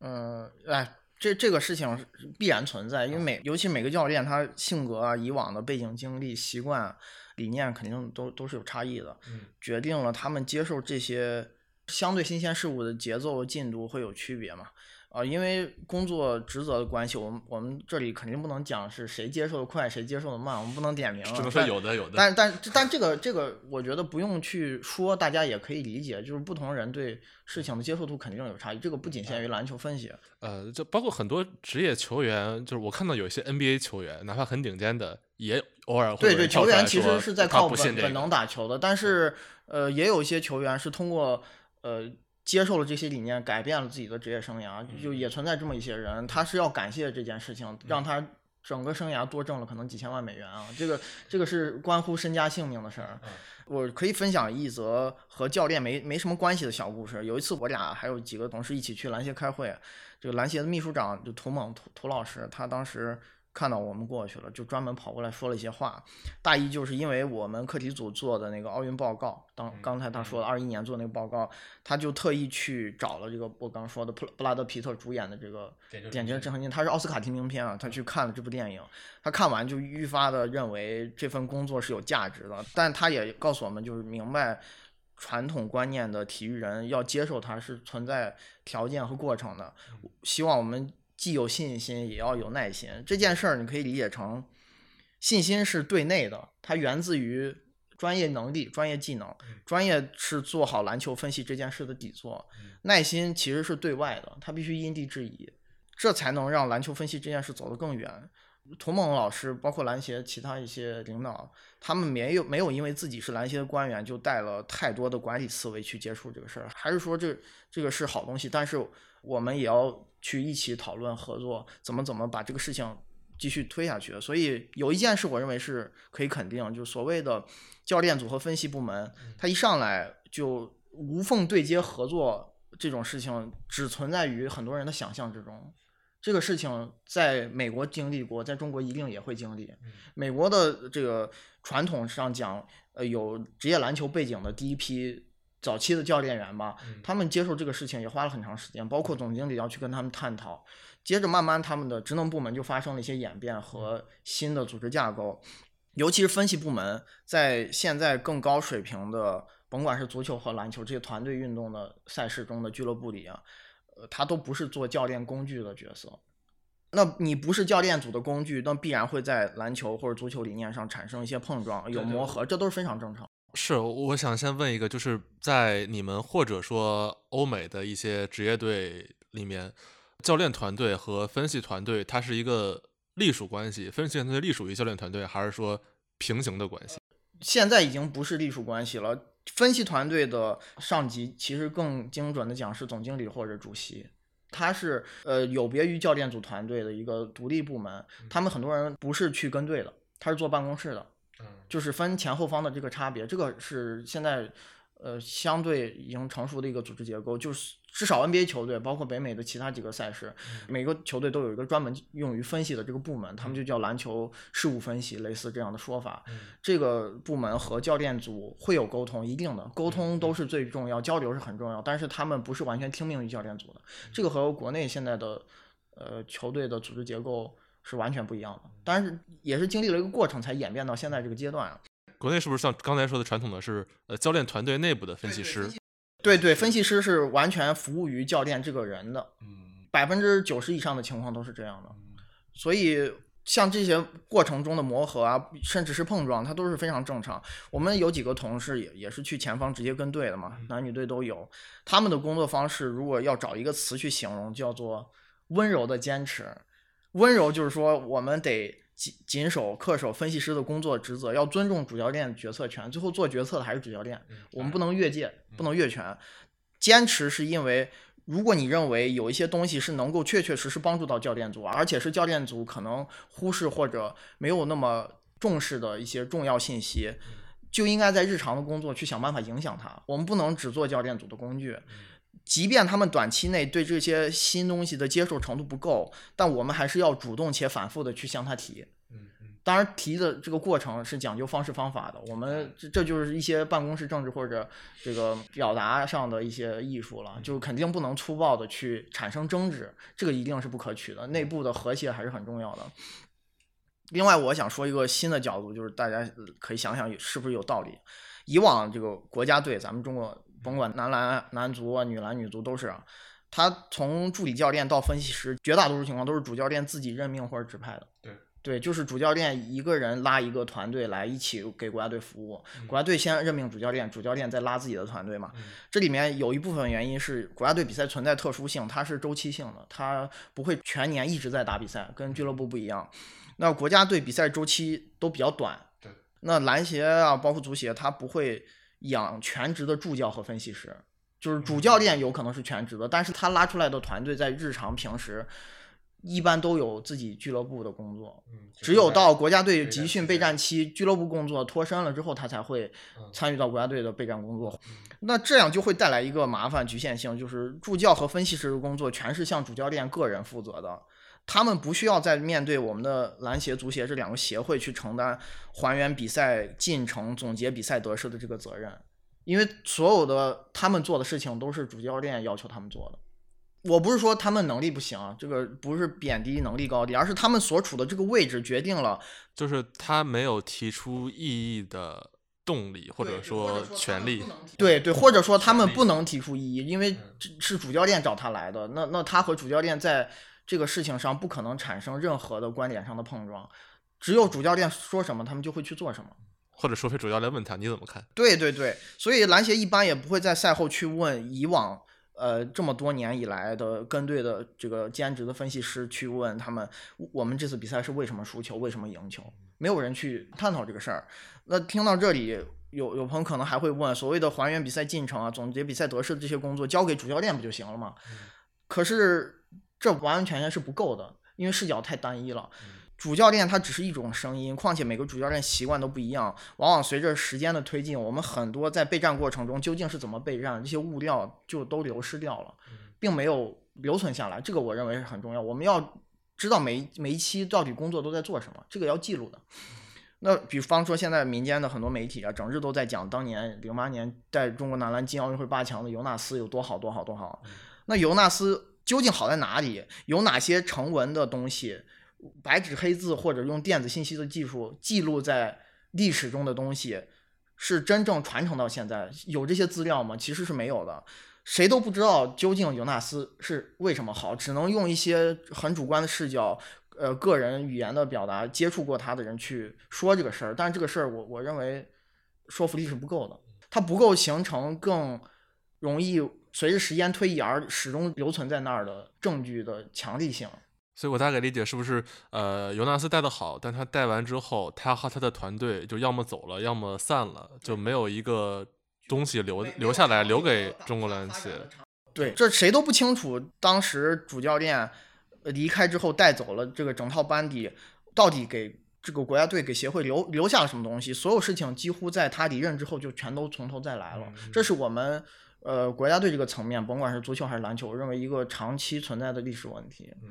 嗯，哎，这这个事情必然存在，因为每尤其每个教练他性格啊、以往的背景经历、习惯、理念肯定都都是有差异的，决定了他们接受这些相对新鲜事物的节奏进度会有区别嘛。啊，因为工作职责的关系，我们我们这里肯定不能讲是谁接受的快，谁接受的慢，我们不能点名啊。只能说有的有的。但但但这个这个，我觉得不用去说，大家也可以理解，就是不同人对事情的接受度肯定有差异。这个不仅限于篮球分析，呃，就包括很多职业球员，就是我看到有一些 NBA 球员，哪怕很顶尖的，也偶尔会对对，球员其实是在靠本本能打球的，但是呃，也有一些球员是通过呃接受了这些理念，改变了自己的职业生涯，就也存在这么一些人，他是要感谢这件事情，让他整个生涯多挣了可能几千万美元啊，这个这个是关乎身家性命的事儿。我可以分享一则和教练没没什么关系的小故事。有一次，我俩还有几个同事一起去篮协开会，这个篮协的秘书长就涂猛涂涂老师，他当时看到我们过去了，就专门跑过来说了一些话，大意就是因为我们课题组做的那个奥运报告，当刚才他说的二一年做那个报告，他就特意去找了这个我刚说的布布拉德皮特主演的这个《点睛之痕》，他是奥斯卡提名片啊，他去看了这部电影，他看完就愈发的认为这份工作是有价值的，但他也告诉我们，就是明白传统观念的体育人要接受它是存在条件和过程的，希望我们既有信心也要有耐心。这件事儿你可以理解成，信心是对内的，它源自于专业能力、专业技能，专业是做好篮球分析这件事的底座，耐心其实是对外的，它必须因地制宜，这才能让篮球分析这件事走得更远。涂猛老师，包括篮协其他一些领导，他们没有没有因为自己是篮协的官员就带了太多的管理思维去接触这个事儿，还是说这这个是好东西，但是我们也要去一起讨论合作，怎么怎么把这个事情继续推下去。所以有一件事我认为是可以肯定，就是所谓的教练组和分析部门，他一上来就无缝对接合作这种事情，只存在于很多人的想象之中。这个事情在美国经历过，在中国一定也会经历。美国的这个传统上讲，呃，有职业篮球背景的第一批早期的教练员吧，他们接受这个事情也花了很长时间，包括总经理要去跟他们探讨。接着慢慢他们的职能部门就发生了一些演变和新的组织架构，尤其是分析部门，在现在更高水平的，甭管是足球和篮球这些团队运动的赛事中的俱乐部里啊。呃，他都不是做教练工具的角色，那你不是教练组的工具，那必然会在篮球或者足球理念上产生一些碰撞，有磨合，这都是非常正常。是，我想先问一个，就是在你们或者说欧美的一些职业队里面，教练团队和分析团队，它是一个隶属关系，分析团队隶属于教练团队，还是说平行的关系？现在已经不是隶属关系了。分析团队的上级其实更精准的讲是总经理或者主席，他是呃有别于教练组团队的一个独立部门。他们很多人不是去跟队的，他是坐办公室的，就是分前后方的这个差别。这个是现在呃相对已经成熟的一个组织结构，就是至少 NBA 球队，包括北美的其他几个赛事，每个球队都有一个专门用于分析的这个部门，他们就叫篮球事务分析，类似这样的说法。这个部门和教练组会有沟通，一定的沟通都是最重要，交流是很重要，但是他们不是完全听命于教练组的，这个和国内现在的呃球队的组织结构是完全不一样的。但是也是经历了一个过程才演变到现在这个阶段啊。国内是不是像刚才说的传统的是呃教练团队内部的分析师？对对，分析师是完全服务于教练这个人的，嗯百分之九十以上的情况都是这样的。所以像这些过程中的磨合啊，甚至是碰撞，它都是非常正常。我们有几个同事也也是去前方直接跟队的嘛，男女队都有。他们的工作方式，如果要找一个词去形容，叫做温柔的坚持。温柔就是说，我们得谨谨守恪守分析师的工作职责，要尊重主教练决策权，最后做决策的还是主教练，我们不能越界，不能越权。坚持是因为，如果你认为有一些东西是能够确确实实帮助到教练组，而且是教练组可能忽视或者没有那么重视的一些重要信息，就应该在日常的工作去想办法影响它。我们不能只做教练组的工具。即便他们短期内对这些新东西的接受程度不够，但我们还是要主动且反复的去向他提。当然，提的这个过程是讲究方式方法的。我们这这就是一些办公室政治或者这个表达上的一些艺术了，就肯定不能粗暴的去产生争执，这个一定是不可取的。内部的和谐还是很重要的。另外，我想说一个新的角度，就是大家呃可以想想是不是有道理。以往这个国家队，咱们中国甭管男篮、男足啊、女篮、女足都是啊，他从助理教练到分析师，绝大多数情况都是主教练自己任命或者指派的。对对，就是主教练一个人拉一个团队来一起给国家队服务，国家队先任命主教练，主教练再拉自己的团队嘛。这里面有一部分原因是国家队比赛存在特殊性，它是周期性的，它不会全年一直在打比赛，跟俱乐部不一样。那国家队比赛周期都比较短，对。那篮协啊，包括足协，它不会养全职的助教和分析师，就是主教练有可能是全职的，但是他拉出来的团队在日常平时一般都有自己俱乐部的工作，嗯，只有到国家队集训备战期，俱乐部工作脱身了之后，他才会嗯。参与到国家队的备战工作。那这样就会带来一个麻烦局限性，就是助教和分析师的工作全是向主教练个人负责的，他们不需要再面对我们的篮协、足协这两个协会去承担还原比赛进程、总结比赛得失的这个责任，因为所有的他们做的事情都是主教练要求他们做的。我不是说他们能力不行啊，这个不是贬低能力高低，而是他们所处的这个位置决定了就是他没有提出异议的动力，或者说权利。对对，或者说他们不能提出异议，因为是主教练找他来的，那那他和主教练在这个事情上不可能产生任何的观点上的碰撞，只有主教练说什么，他们就会去做什么。或者说非主教练问他你怎么看？对对对，所以篮协一般也不会在赛后去问以往呃这么多年以来的跟队的这个兼职的分析师去问他们，我们这次比赛是为什么输球，为什么赢球，没有人去探讨这个事儿。那听到这里，有有朋友可能还会问，所谓的还原比赛进程啊、总结比赛得失的这些工作交给主教练不就行了吗？可是这完完全全是不够的，因为视角太单一了。主教练他只是一种声音，况且每个主教练习惯都不一样，往往随着时间的推进，我们很多在备战过程中究竟是怎么备战，这些物料就都流失掉了，并没有留存下来。这个我认为是很重要，我们要知道每一每一期到底工作都在做什么，这个要记录的。那比方说，现在民间的很多媒体啊，整日都在讲当年零八年在中国男篮进奥运会八强的尤纳斯有多好多好多好。那尤纳斯究竟好在哪里？有哪些成文的东西？白纸黑字或者用电子信息的技术记录在历史中的东西，是真正传承到现在？有这些资料吗？其实是没有的，谁都不知道究竟尤纳斯是为什么好，只能用一些很主观的视角，呃，个人语言的表达，接触过他的人去说这个事儿。但是这个事儿，我我认为说服力是不够的，它不够形成更容易随着时间推移而始终留存在那儿的证据的强力性。所以我大概理解是不是呃尤纳斯带的好，但他带完之后，他和他的团队就要么走了，要么散了，就没有一个东西留留下来留给中国篮协。对，这谁都不清楚，当时主教练呃离开之后带走了这个整套班底，到底给这个国家队给协会留留下了什么东西？所有事情几乎在他离任之后就全都从头再来了。这是我们呃国家队这个层面，甭管是足球还是篮球，我认为一个长期存在的历史问题。嗯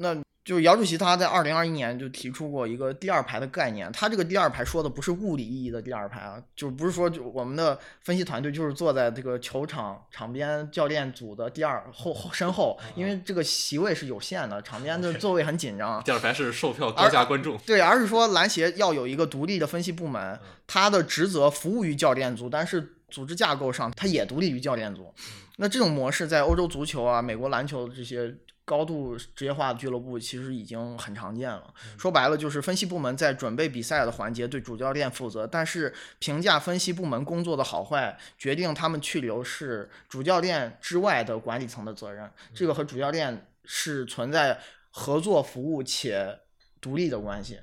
那就姚主席他在二零二一年就提出过一个第二排的概念，他这个第二排说的不是物理意义的第二排啊，就不是说就我们的分析团队就是坐在这个球场场边教练组的第二后后身后，因为这个席位是有限的，场边的座位很紧张。第二排是售票高价观众，对，而是说篮协要有一个独立的分析部门，他的职责服务于教练组，但是组织架构上，它也独立于教练组。那这种模式在欧洲足球啊、美国篮球这些高度职业化的俱乐部其实已经很常见了。说白了，就是分析部门在准备比赛的环节对主教练负责，但是评价分析部门工作的好坏，决定他们去留是主教练之外的管理层的责任。这个和主教练是存在合作服务且独立的关系。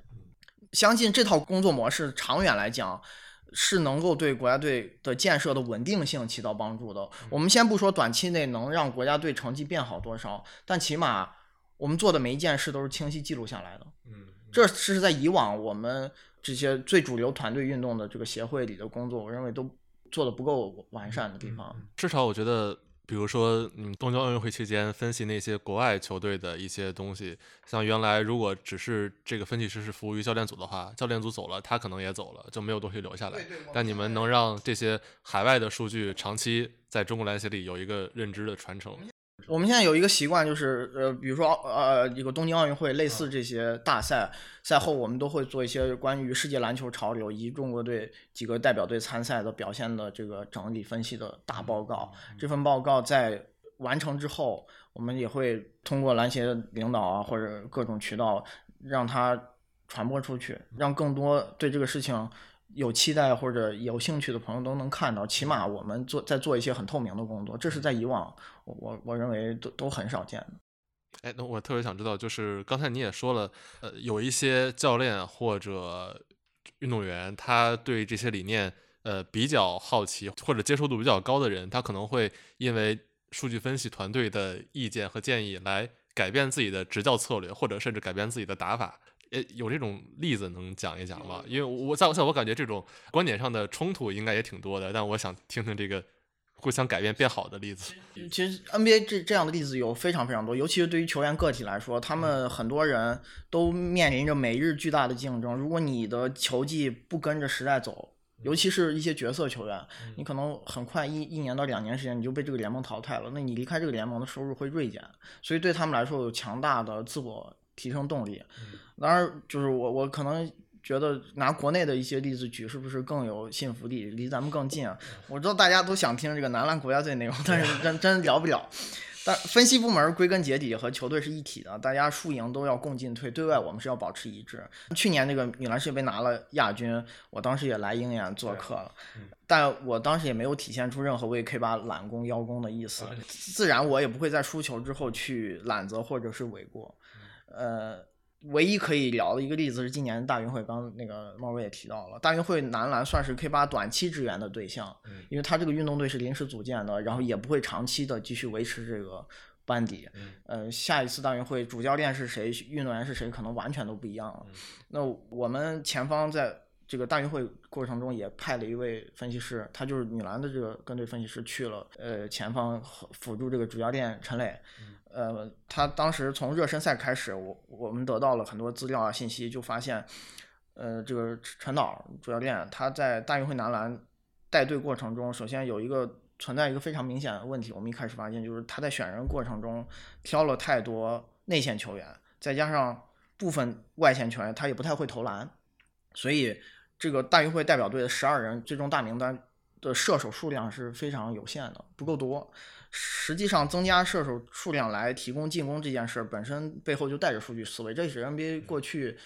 相信这套工作模式长远来讲。是能够对国家队的建设的稳定性起到帮助的。我们先不说短期内能让国家队成绩变好多少，但起码我们做的每一件事都是清晰记录下来的。嗯，这是在以往我们这些最主流团队运动的这个协会里的工作，我认为都做的不够完善的地方。至少我觉得。比如说，嗯，东京奥运会期间分析那些国外球队的一些东西，像原来如果只是这个分析师是服务于教练组的话，教练组走了，他可能也走了，就没有东西留下来。但你们能让这些海外的数据长期在中国篮协里有一个认知的传承。我们现在有一个习惯，就是呃，比如说呃，一个东京奥运会类似这些大赛赛后，我们都会做一些关于世界篮球潮流以及中国队几个代表队参赛的表现的这个整理分析的大报告。这份报告在完成之后，我们也会通过篮协领导啊或者各种渠道让它传播出去，让更多对这个事情。有期待或者有兴趣的朋友都能看到，起码我们做在做一些很透明的工作，这是在以往我我我认为都都很少见的。哎，那我特别想知道，就是刚才你也说了，呃，有一些教练或者运动员，他对这些理念呃比较好奇，或者接受度比较高的人，他可能会因为数据分析团队的意见和建议来改变自己的执教策略，或者甚至改变自己的打法。呃，有这种例子能讲一讲吗？因为我在我在我感觉这种观点上的冲突应该也挺多的，但我想听听这个互相改变变好的例子。其实 NBA 这这样的例子有非常非常多，尤其是对于球员个体来说，他们很多人都面临着每日巨大的竞争。如果你的球技不跟着时代走，尤其是一些角色球员，你可能很快一一年到两年时间你就被这个联盟淘汰了。那你离开这个联盟的收入会锐减，所以对他们来说有强大的自我。提升动力，当然就是我我可能觉得拿国内的一些例子举是不是更有信服力，离咱们更近啊？我知道大家都想听这个男篮国家队内容，但是真真聊不了。但分析部门归根结底和球队是一体的，大家输赢都要共进退，对外我们是要保持一致。去年那个女篮世界杯拿了亚军，我当时也来鹰眼做客了，但我当时也没有体现出任何为 K 八揽功邀功的意思，自然我也不会在输球之后去揽责或者是诿过。呃，唯一可以聊的一个例子是今年大运会，刚那个猫哥也提到了，大运会男篮算是 K 八短期支援的对象，因为他这个运动队是临时组建的，然后也不会长期的继续维持这个班底。呃，下一次大运会主教练是谁，运动员是谁，可能完全都不一样了。那我们前方在这个大运会过程中也派了一位分析师，他就是女篮的这个跟队分析师去了，呃，前方辅助这个主教练陈磊。呃，他当时从热身赛开始，我我们得到了很多资料啊信息，就发现，呃，这个陈陈导主教练他在大运会男篮带队过程中，首先有一个存在一个非常明显的问题，我们一开始发现就是他在选人过程中挑了太多内线球员，再加上部分外线球员他也不太会投篮，所以这个大运会代表队的十二人最终大名单的射手数量是非常有限的，不够多。实际上，增加射手数量来提供进攻这件事本身背后就带着数据思维，这也是 NBA 过去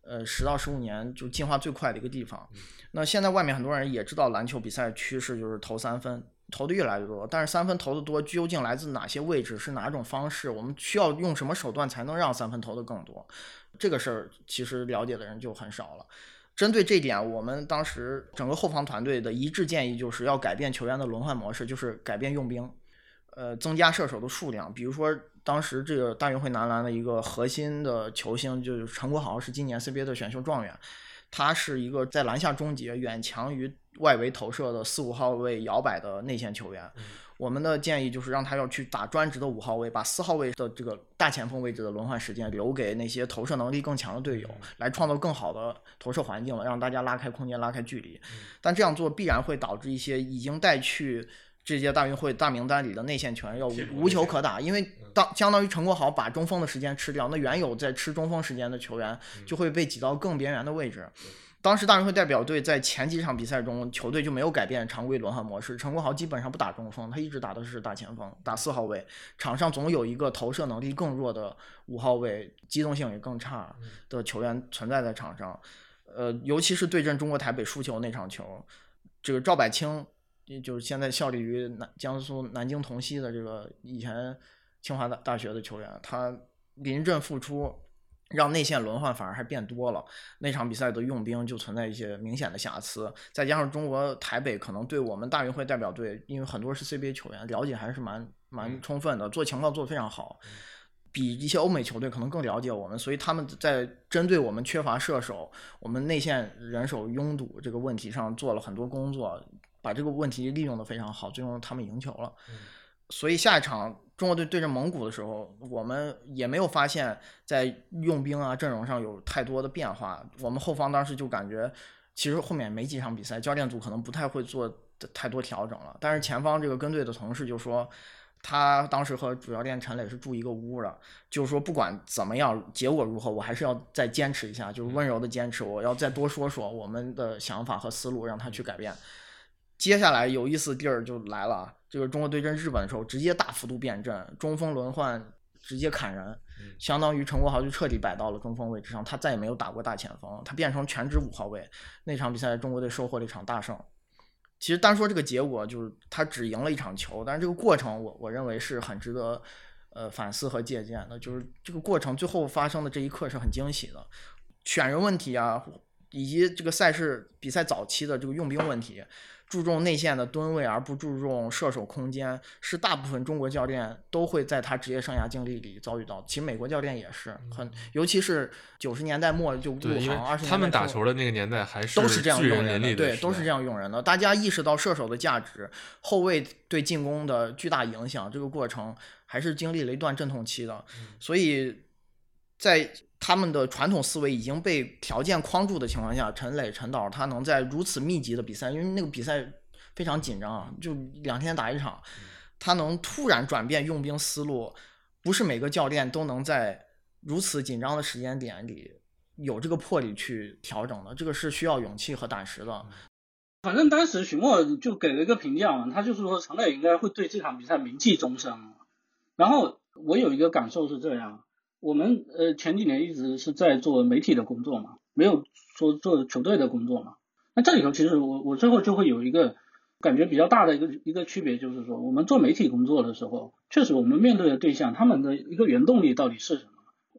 呃十到十五年就进化最快的一个地方。那现在外面很多人也知道篮球比赛趋势就是投三分，投的越来越多，但是三分投的多究竟来自哪些位置，是哪种方式？我们需要用什么手段才能让三分投的更多？这个事儿其实了解的人就很少了。针对这点，我们当时整个后防团队的一致建议就是要改变球员的轮换模式，就是改变用兵。呃，增加射手的数量，比如说当时这个大运会男篮的一个核心的球星就是陈国豪，是今年 CBA 的选秀状元，他是一个在篮下终结远强于外围投射的四五号位摇摆的内线球员。我们的建议就是让他要去打专职的五号位，把四号位的这个大前锋位置的轮换时间留给那些投射能力更强的队友，来创造更好的投射环境了，让大家拉开空间、拉开距离。但这样做必然会导致一些已经带去。这届大运会大名单里的内线球员要无球可打，因为当相当于陈国豪把中锋的时间吃掉，那原有在吃中锋时间的球员就会被挤到更边缘的位置。当时大运会代表队在前几场比赛中，球队就没有改变常规轮换模式。陈国豪基本上不打中锋，他一直打的是大前锋，打四号位。场上总有一个投射能力更弱的五号位，机动性也更差的球员存在在场上。呃，尤其是对阵中国台北输球那场球，这个赵柏清，就是现在效力于南江苏南京同曦的这个以前清华大大学的球员，他临阵复出。让内线轮换反而还变多了，那场比赛的用兵就存在一些明显的瑕疵，再加上中国台北可能对我们大运会代表队，因为很多是 CBA 球员，了解还是蛮蛮充分的，做情报做得非常好，比一些欧美球队可能更了解我们，所以他们在针对我们缺乏射手、我们内线人手拥堵这个问题上做了很多工作，把这个问题利用的非常好，最终他们赢球了。所以下一场中国队对阵蒙古的时候，我们也没有发现，在用兵啊阵容上有太多的变化。我们后方当时就感觉，其实后面没几场比赛，教练组可能不太会做太多调整了。但是前方这个跟队的同事就说，他当时和主教练陈磊是住一个屋的，就是说不管怎么样，结果如何，我还是要再坚持一下，就是温柔的坚持，我要再多说说我们的想法和思路，让他去改变。接下来有意思的地儿就来了，就是中国对阵日本的时候，直接大幅度变阵，中锋轮换直接砍人，相当于陈国豪就彻底摆到了中锋位置上，他再也没有打过大前锋，他变成全职五号位。那场比赛中国队收获了一场大胜。其实单说这个结果，就是他只赢了一场球，但是这个过程我我认为是很值得呃反思和借鉴的，就是这个过程最后发生的这一刻是很惊喜的，选人问题啊，以及这个赛事比赛早期的这个用兵问题。注重内线的吨位而不注重射手空间，是大部分中国教练都会在他职业生涯经历里遭遇到。其实美国教练也是很，尤其是九十年代末就入行，二十他们打球的那个年代还是都是这样用人的，对，都是这样用人的。大家意识到射手的价值，后卫对进攻的巨大影响，这个过程还是经历了一段阵痛期的。所以在他们的传统思维已经被条件框住的情况下，陈磊、陈导他能在如此密集的比赛，因为那个比赛非常紧张啊，就两天打一场，他能突然转变用兵思路，不是每个教练都能在如此紧张的时间点里有这个魄力去调整的，这个是需要勇气和胆识的。反正当时许墨就给了一个评价嘛，他就是说陈磊应该会对这场比赛铭记终生。然后我有一个感受是这样。我们呃前几年一直是在做媒体的工作嘛，没有说做球队的工作嘛。那这里头其实我我最后就会有一个感觉比较大的一个一个区别，就是说我们做媒体工作的时候，确实我们面对的对象他们的一个原动力到底是什么？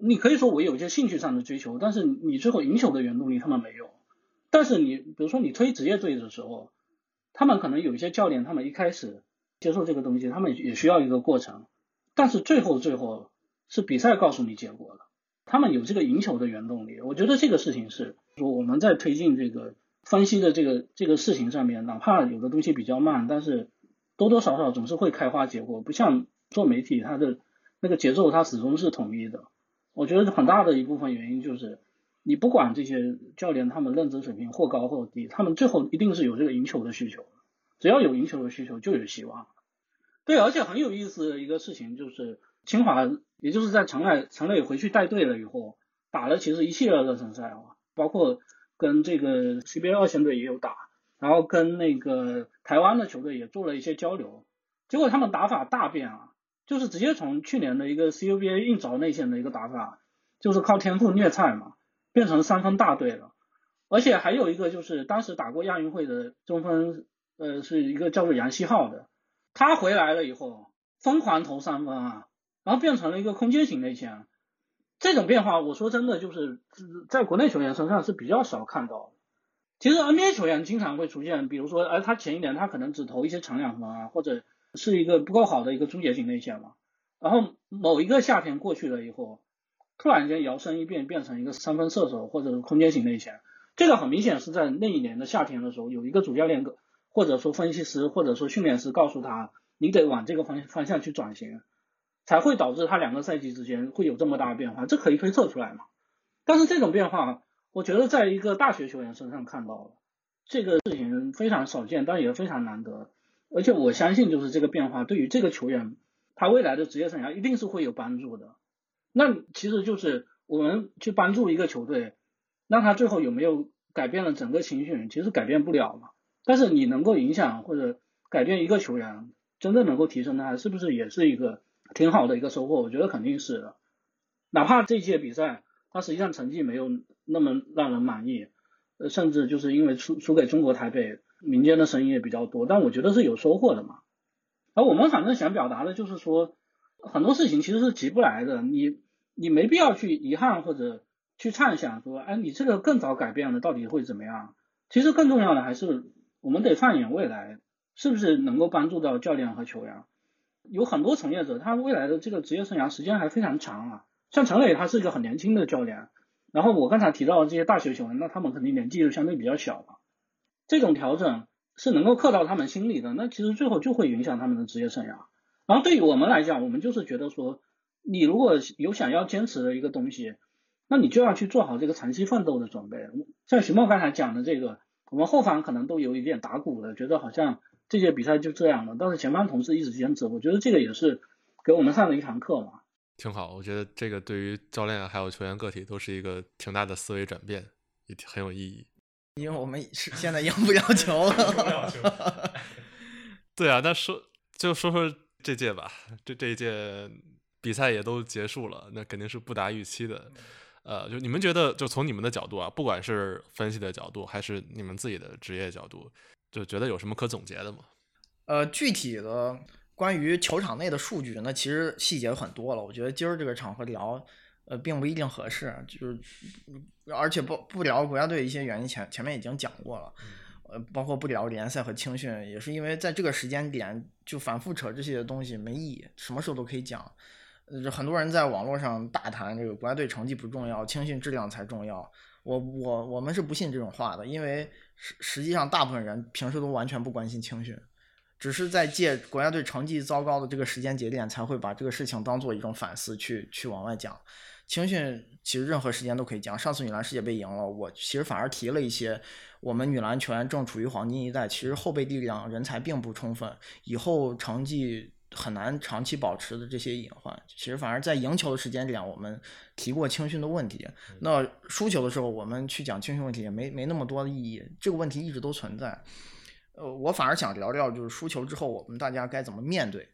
你可以说我有一些兴趣上的追求，但是你最后赢球的原动力他们没有。但是你比如说你推职业队的时候，他们可能有一些教练，他们一开始接受这个东西，他们也需要一个过程，但是最后最后。是比赛告诉你结果了，他们有这个赢球的原动力。我觉得这个事情是说我们在推进这个分析的这个这个事情上面，哪怕有的东西比较慢，但是多多少少总是会开花结果。不像做媒体，它的那个节奏它始终是统一的。我觉得很大的一部分原因就是，你不管这些教练他们认知水平或高或低，他们最后一定是有这个赢球的需求。只要有赢球的需求，就有希望。对，而且很有意思的一个事情就是。清华，也就是在城内城内回去带队了以后，打了其实一系列热身赛啊，包括跟这个 CBA 二线队也有打，然后跟那个台湾的球队也做了一些交流，结果他们打法大变啊，就是直接从去年的一个 CUBA 硬着内线的一个打法，就是靠天赋虐菜嘛，变成三分大队了，而且还有一个就是当时打过亚运会的中锋，呃，是一个叫做杨希浩的，他回来了以后疯狂投三分啊。然后变成了一个空间型内线，这种变化，我说真的，就是在国内球员身上是比较少看到的。其实 NBA 球员经常会出现，比如说，哎，他前一年他可能只投一些长两分啊，或者是一个不够好的一个终结型内线嘛。然后某一个夏天过去了以后，突然间摇身一变，变成一个三分射手或者是空间型内线。这个很明显是在那一年的夏天的时候，有一个主教练或者说分析师或者说训练师告诉他，你得往这个方方向去转型。才会导致他两个赛季之间会有这么大的变化，这可以推测出来嘛？但是这种变化，我觉得在一个大学球员身上看到了，这个事情非常少见，但也非常难得。而且我相信，就是这个变化对于这个球员他未来的职业生涯一定是会有帮助的。那其实就是我们去帮助一个球队，那他最后有没有改变了整个情绪，其实改变不了嘛。但是你能够影响或者改变一个球员，真正能够提升他，是不是也是一个挺好的一个收获？我觉得肯定是的。哪怕这届比赛他实际上成绩没有那么让人满意，呃，甚至就是因为输输给中国台北，民间的声音也比较多，但我觉得是有收获的嘛。而我们反正想表达的就是说，很多事情其实是急不来的，你你没必要去遗憾或者去畅想说，哎，你这个更早改变了到底会怎么样？其实更重要的还是我们得放眼未来，是不是能够帮助到教练和球员？有很多从业者，他未来的这个职业生涯时间还非常长啊。像陈磊，他是一个很年轻的教练。然后我刚才提到的这些大学球员，那他们肯定年纪就相对比较小嘛。这种调整是能够刻到他们心里的，那其实最后就会影响他们的职业生涯。然后对于我们来讲，我们就是觉得说，你如果有想要坚持的一个东西，那你就要去做好这个长期奋斗的准备。像徐梦刚才讲的这个，我们后方可能都有一点打鼓了，觉得好像这届比赛就这样了，但是前方同事一直坚持，我觉得这个也是给我们上了一堂课嘛。挺好，我觉得这个对于教练还有球员个体都是一个挺大的思维转变，也很有意义。因为我们是现在赢不了球了。对啊，那说就说说这届吧，这这一届比赛也都结束了，那肯定是不达预期的。呃，就你们觉得，就从你们的角度啊，不管是分析的角度，还是你们自己的职业角度，就觉得有什么可总结的吗？呃，具体的。关于球场内的数据，那其实细节很多了。我觉得今儿这个场合聊，呃，并不一定合适。就是，而且不不聊国家队一些原因，前前面已经讲过了。呃，包括不聊联赛和青训，也是因为在这个时间点就反复扯这些东西没意义。什么时候都可以讲。呃，很多人在网络上大谈这个国家队成绩不重要，青训质量才重要。我我我们是不信这种话的，因为实实际上大部分人平时都完全不关心青训。只是在借国家队成绩糟糕的这个时间节点，才会把这个事情当做一种反思去去往外讲。青训其实任何时间都可以讲。上次女篮世界杯赢了，我其实反而提了一些我们女篮球员正处于黄金一代，其实后备力量人才并不充分，以后成绩很难长期保持的这些隐患。其实反而在赢球的时间点，我们提过青训的问题。那输球的时候，我们去讲青训问题也没没那么多的意义。这个问题一直都存在。呃，我反而想聊聊，就是输球之后我们大家该怎么面对。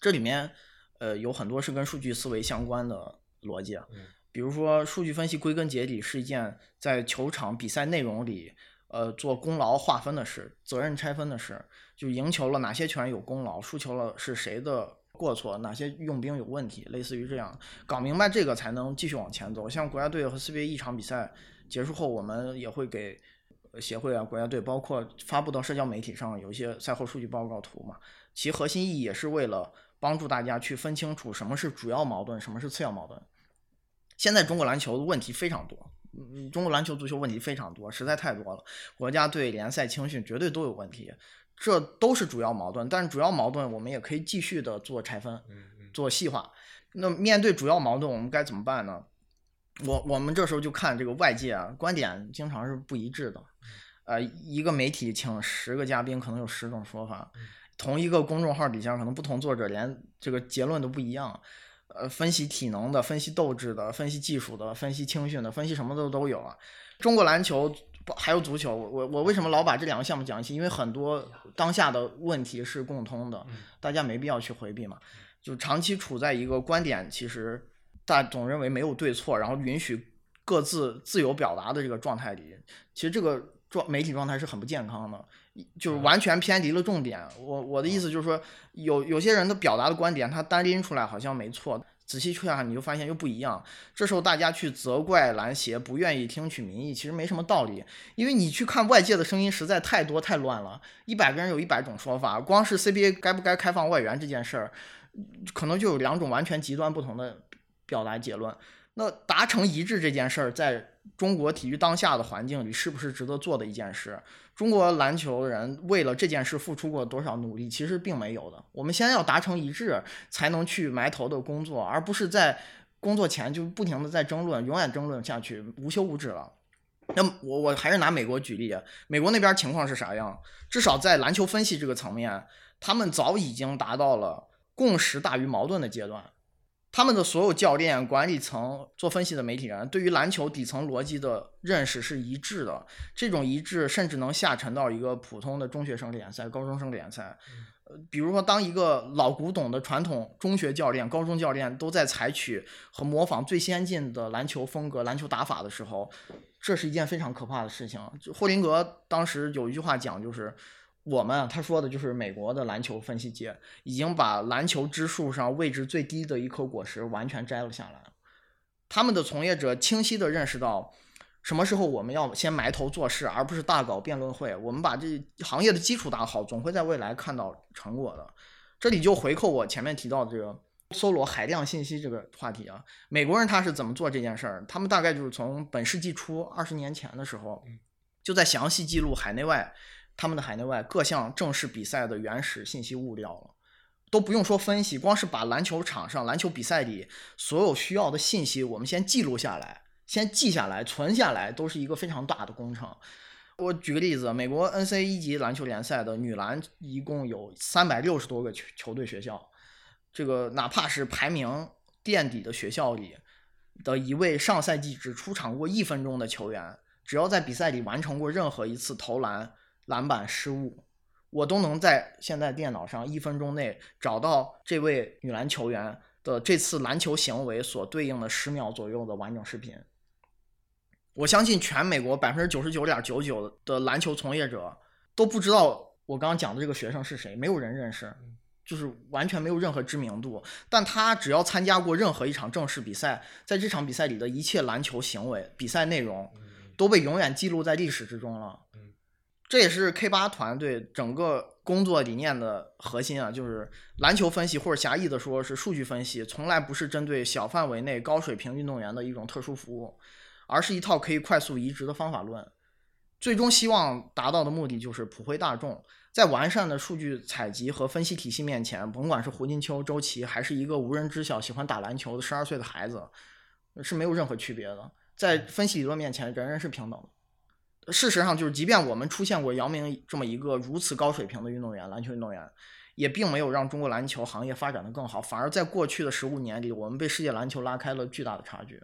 这里面，呃，有很多是跟数据思维相关的逻辑。比如说，数据分析归根结底是一件在球场比赛内容里，呃，做功劳划分的事，责任拆分的事。就赢球了，哪些球员有功劳；输球了，是谁的过错？哪些用兵有问题？类似于这样，搞明白这个才能继续往前走。像国家队和 CBA 一场比赛结束后，我们也会给。协会啊，国家队包括发布到社交媒体上有一些赛后数据报告图嘛，其核心意义也是为了帮助大家去分清楚什么是主要矛盾，什么是次要矛盾。现在中国篮球的问题非常多，嗯，中国篮球足球问题非常多，实在太多了。国家队、联赛、青训绝对都有问题，这都是主要矛盾。但是主要矛盾我们也可以继续的做拆分，做细化。那面对主要矛盾，我们该怎么办呢？我我们这时候就看这个外界啊，观点经常是不一致的。呃，一个媒体请十个嘉宾，可能有十种说法；同一个公众号底下，可能不同作者连这个结论都不一样。呃，分析体能的，分析斗志的，分析技术的，分析青训的，分析什么的都有啊。中国篮球还有足球，我我我为什么老把这两个项目讲一起？因为很多当下的问题是共通的，大家没必要去回避嘛。就长期处在一个观点，其实大总认为没有对错，然后允许各自自由表达的这个状态里，其实这个。状媒体状态是很不健康的，就是完全偏离了重点。我我的意思就是说，有有些人的表达的观点，他单拎出来好像没错，仔细去看你就发现又不一样。这时候大家去责怪篮协不愿意听取民意，其实没什么道理，因为你去看外界的声音实在太多太乱了，一百个人有一百种说法。光是 CBA 该不该开放外援这件事儿，可能就有两种完全极端不同的表达结论。那达成一致这件事儿，在中国体育当下的环境里，是不是值得做的一件事？中国篮球人为了这件事付出过多少努力？其实并没有的。我们先要达成一致，才能去埋头的工作，而不是在工作前就不停的在争论，永远争论下去，无休无止了。那我我还是拿美国举例，美国那边情况是啥样？至少在篮球分析这个层面，他们早已经达到了共识大于矛盾的阶段。他们的所有教练、管理层、做分析的媒体人，对于篮球底层逻辑的认识是一致的。这种一致甚至能下沉到一个普通的中学生联赛、高中生联赛。呃，比如说，当一个老古董的传统中学教练、高中教练都在采取和模仿最先进的篮球风格、篮球打法的时候，这是一件非常可怕的事情。霍林格当时有一句话讲，就是。我们他说的就是美国的篮球分析界已经把篮球之树上位置最低的一颗果实完全摘了下来。他们的从业者清晰地认识到，什么时候我们要先埋头做事，而不是大搞辩论会。我们把这行业的基础打好，总会在未来看到成果的。这里就回扣我前面提到的这个搜罗海量信息这个话题啊。美国人他是怎么做这件事儿？他们大概就是从本世纪初二十年前的时候，就在详细记录海内外。他们的海内外各项正式比赛的原始信息物料了，都不用说分析，光是把篮球场上、篮球比赛里所有需要的信息，我们先记录下来，先记下来、存下来，都是一个非常大的工程。我举个例子，美国 NCA 一级篮球联赛的女篮一共有三百六十多个球球队学校，这个哪怕是排名垫底的学校里的一位上赛季只出场过一分钟的球员，只要在比赛里完成过任何一次投篮。篮板失误，我都能在现在电脑上一分钟内找到这位女篮球员的这次篮球行为所对应的十秒左右的完整视频。我相信全美国百分之九十九点九九的篮球从业者都不知道我刚刚讲的这个学生是谁，没有人认识，就是完全没有任何知名度。但他只要参加过任何一场正式比赛，在这场比赛里的一切篮球行为、比赛内容都被永远记录在历史之中了。这也是 K 八团队整个工作理念的核心啊，就是篮球分析或者狭义的说是数据分析，从来不是针对小范围内高水平运动员的一种特殊服务，而是一套可以快速移植的方法论。最终希望达到的目的就是普惠大众，在完善的数据采集和分析体系面前，甭管是胡金秋、周琦，还是一个无人知晓喜欢打篮球的十二岁的孩子，是没有任何区别的。在分析理论面前，人人是平等的。事实上，就是即便我们出现过姚明这么一个如此高水平的运动员，篮球运动员，也并没有让中国篮球行业发展的更好，反而在过去的十五年里，我们被世界篮球拉开了巨大的差距。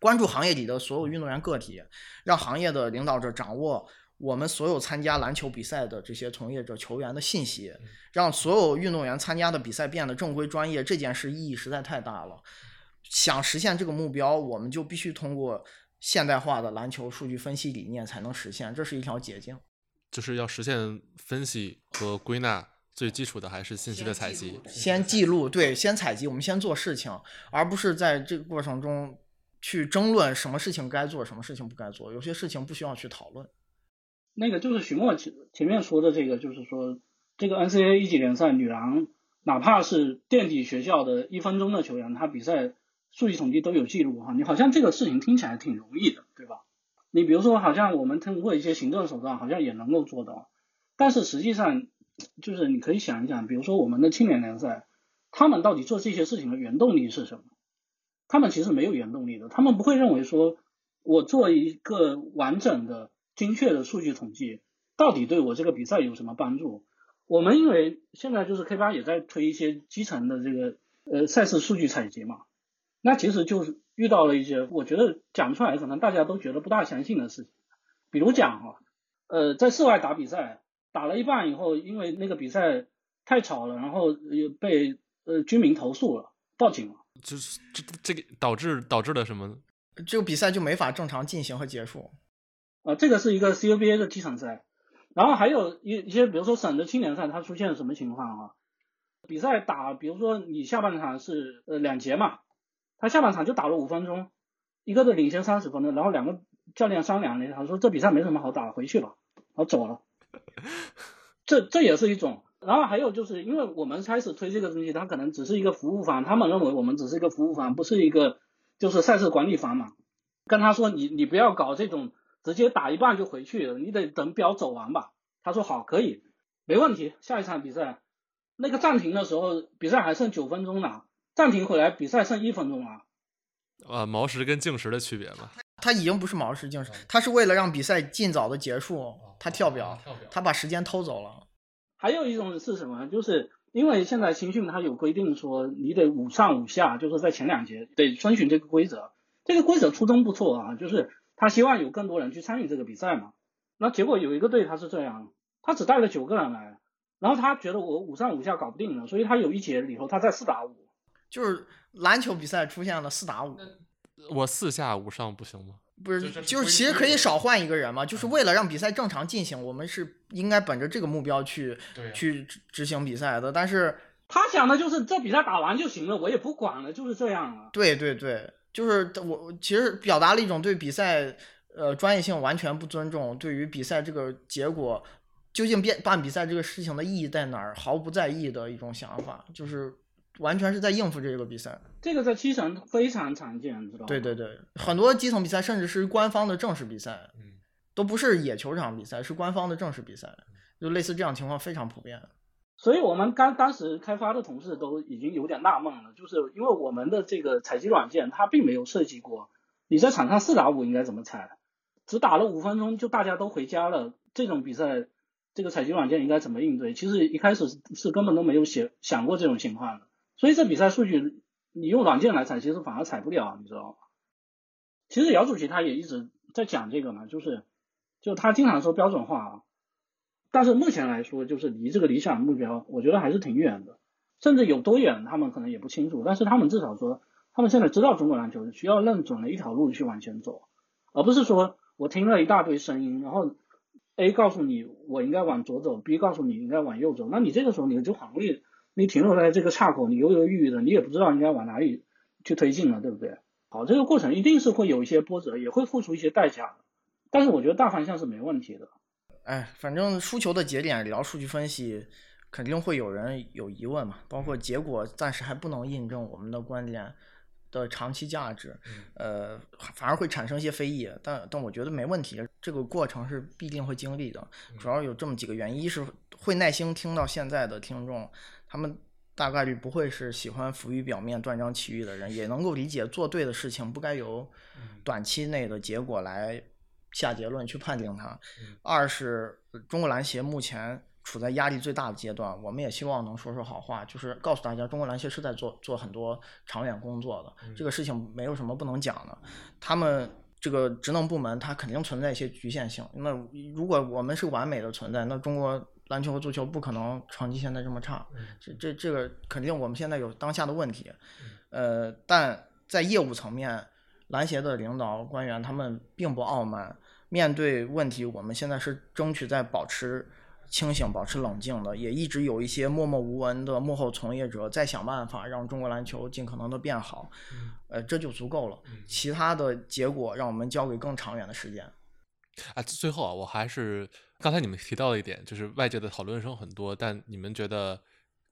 关注行业里的所有运动员个体，让行业的领导者掌握我们所有参加篮球比赛的这些从业者球员的信息，让所有运动员参加的比赛变得正规专业，这件事意义实在太大了。想实现这个目标，我们就必须通过。现代化的篮球数据分析理念才能实现，这是一条捷径。就是要实现分析和归纳，最基础的还是信息的采集。先记录，对，先采集，我们先做事情，而不是在这个过程中去争论什么事情该做，什么事情不该做。有些事情不需要去讨论。那个就是许墨前前面说的这个，就是说这个 NCAA 一级联赛女篮，哪怕是垫底学校的一分钟的球员，她比赛。数据统计都有记录哈，你好像这个事情听起来挺容易的，对吧？你比如说，好像我们通过一些行政手段，好像也能够做到。但是实际上，就是你可以想一想，比如说我们的青年联赛，他们到底做这些事情的原动力是什么？他们其实没有原动力的，他们不会认为说，我做一个完整的、精确的数据统计，到底对我这个比赛有什么帮助？我们因为现在就是 K 八也在推一些基层的这个呃赛事数据采集嘛。那其实就是遇到了一些，我觉得讲出来可能大家都觉得不大相信的事情，比如讲哈，呃，在室外打比赛，打了一半以后，因为那个比赛太吵了，然后被呃居民投诉了，报警了，就是这这个导致导致了什么？这个比赛就没法正常进行和结束。啊，这个是一个 CUBA 的基场赛，然后还有一一些，比如说省的青年赛，它出现什么情况啊？比赛打，比如说你下半场是呃两节嘛。他下半场就打了五分钟，一个的领先三十分钟，然后两个教练商量了一下，说这比赛没什么好打，回去吧，然后走了。这这也是一种。然后还有就是因为我们开始推这个东西，他可能只是一个服务方，他们认为我们只是一个服务方，不是一个就是赛事管理方嘛。跟他说你你不要搞这种直接打一半就回去了，你得等表走完吧。他说好，可以，没问题。下一场比赛那个暂停的时候，比赛还剩九分钟呢。暂停回来，比赛剩一分钟了。啊，毛时跟净时的区别嘛？他已经不是毛时净时，他是为了让比赛尽早的结束，他跳表，他把时间偷走了。还有一种是什么？就是因为现在青训它有规定说你得五上五下，就是在前两节得遵循这个规则。这个规则初衷不错啊，就是他希望有更多人去参与这个比赛嘛。那结果有一个队他是这样，他只带了九个人来，然后他觉得我五上五下搞不定了，所以他有一节里头他在四打五，就是篮球比赛出现了四打五，我四下五上不行吗？不是，就是其实可以少换一个人嘛，就是为了让比赛正常进行，我们是应该本着这个目标去啊去执执行比赛的。但是，他想的就是这比赛打完就行了，我也不管了，就是这样了。对对对，就是我我其实表达了一种对比赛呃专业性完全不尊重，对于比赛这个结果究竟变办比赛这个事情的意义在哪儿毫不在意的一种想法，就是完全是在应付这个比赛。这个在基层非常常见，你知道吗？对对对，很多基层比赛甚至是官方的正式比赛，嗯都不是野球场比赛，是官方的正式比赛，就类似这样情况非常普遍。所以我们刚当时开发的同事都已经有点纳闷了，就是因为我们的这个采集软件它并没有设计过你在场上四打五应该怎么采，只打了五分钟就大家都回家了，这种比赛这个采集软件应该怎么应对？其实一开始是是根本都没有写想过这种情况的，所以这比赛数据你用软件来采，其实反而采不了，你知道吗？其实姚主席他也一直在讲这个嘛，就是就他经常说标准化啊，但是目前来说，就是离这个理想目标，我觉得还是挺远的，甚至有多远，他们可能也不清楚。但是他们至少说，他们现在知道中国篮球需要认准了一条路去往前走，而不是说我听了一大堆声音，然后 A 告诉你我应该往左走，B 告诉你应该往右走，那你这个时候你就很容易，你停留在这个岔口，你犹犹豫豫的，你也不知道应该往哪里去推进了，对不对？好，这个过程一定是会有一些波折，也会付出一些代价的，但是我觉得大方向是没问题的。哎，反正输球的节点聊数据分析，肯定会有人有疑问嘛，包括结果暂时还不能印证我们的观点的长期价值，呃，反而会产生一些非议。但但我觉得没问题，这个过程是必定会经历的。主要有这么几个原因：一是会耐心听到现在的听众，他们大概率不会是喜欢浮于表面、断章取义的人，也能够理解做对的事情不该由短期内的结果来下结论去判定它。二是呃中国篮协目前处在压力最大的阶段，我们也希望能说说好话，就是告诉大家，中国篮协是在做做很多长远工作的，这个事情没有什么不能讲的。他们这个职能部门它肯定存在一些局限性。那如果我们是完美的存在，那中国篮球和足球不可能成绩现在这么差。这这这个肯定我们现在有当下的问题，呃，但在业务层面，篮协的领导官员他们并不傲慢，面对问题，我们现在是争取在保持清醒、保持冷静的，也一直有一些默默无闻的幕后从业者在想办法让中国篮球尽可能的变好，呃，这就足够了。其他的结果让我们交给更长远的时间。啊，最后啊，我还是刚才你们提到了一点，就是外界的讨论声很多，但你们觉得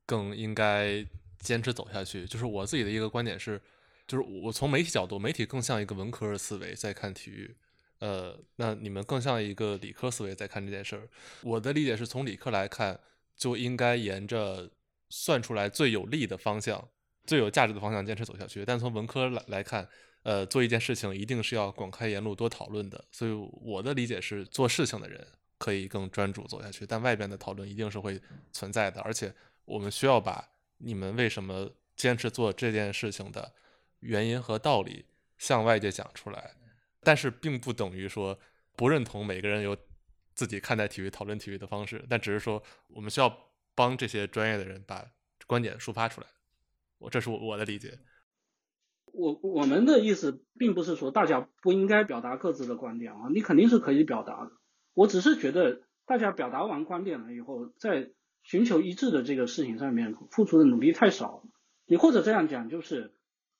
更应该坚持走下去。就是我自己的一个观点是，就是我从媒体角度，媒体更像一个文科思维在看体育，呃，那你们更像一个理科思维在看这件事儿。我的理解是从理科来看，就应该沿着算出来最有利的方向、最有价值的方向坚持走下去。但从文科来来看，呃，做一件事情一定是要广开言路、多讨论的。所以我的理解是，做事情的人可以更专注走下去，但外边的讨论一定是会存在的。而且我们需要把你们为什么坚持做这件事情的原因和道理向外界讲出来。但是并不等于说不认同每个人有自己看待体育、讨论体育的方式，但只是说我们需要帮这些专业的人把观点抒发出来。我这是我我的理解。我我们的意思并不是说大家不应该表达各自的观点啊，你肯定是可以表达的。我只是觉得大家表达完观点了以后，在寻求一致的这个事情上面付出的努力太少。你或者这样讲，就是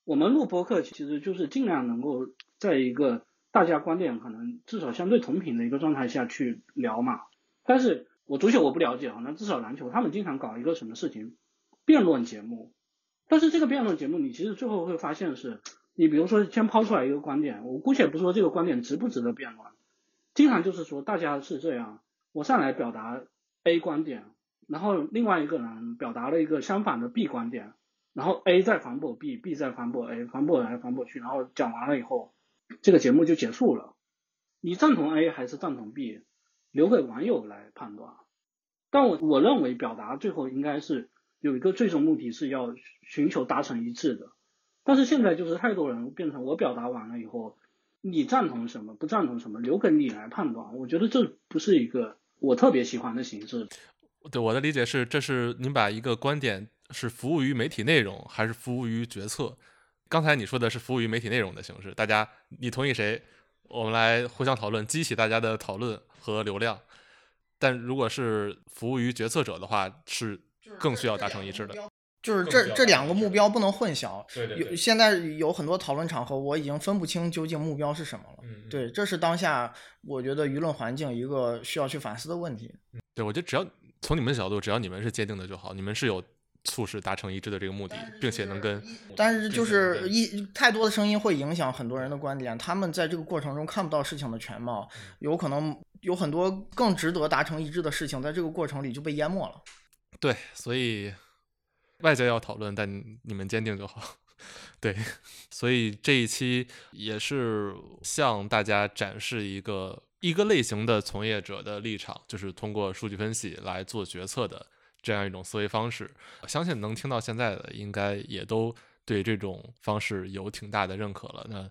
我们录播客其实就是尽量能够在一个大家观点可能至少相对同频的一个状态下去聊嘛。但是我足球我不了解啊，那至少篮球他们经常搞一个什么事情，辩论节目。但是这个辩论节目，你其实最后会发现是，你比如说先抛出来一个观点，我姑且不说这个观点值不值得辩论，经常就是说大家是这样，我上来表达 A 观点，然后另外一个人表达了一个相反的 B 观点，然后 A 再反驳 B，B 再反驳 A，反驳来反驳去，然后讲完了以后，这个节目就结束了。你赞同 A 还是赞同 B，留给网友来判断。但我我认为表达最后应该是。有一个最终目的是要寻求达成一致的。但是现在就是太多人变成我表达完了以后，你赞同什么，不赞同什么，留给你来判断。我觉得这不是一个我特别喜欢的形式。对我的理解是，这是您把一个观点是服务于媒体内容，还是服务于决策？刚才你说的是服务于媒体内容的形式，大家你同意谁，我们来互相讨论，激起大家的讨论和流量。但如果是服务于决策者的话，是更需要达成一致的。就是这这两个目标不能混淆。对对有现在有很多讨论场合，我已经分不清究竟目标是什么了。嗯，对，这是当下我觉得舆论环境一个需要去反思的问题。对，我觉得只要从你们的角度，只要你们是坚定的就好，你们是有促使达成一致的这个目的，并且能跟但是就是一太多的声音会影响很多人的观点，他们在这个过程中看不到事情的全貌，有可能有很多更值得达成一致的事情，在这个过程里就被淹没了。对，所以外界要讨论，但你们坚定就好。对，所以这一期也是向大家展示一个一个类型的从业者的立场，就是通过数据分析来做决策的这样一种思维方式。相信能听到现在的，应该也都对这种方式有挺大的认可了。那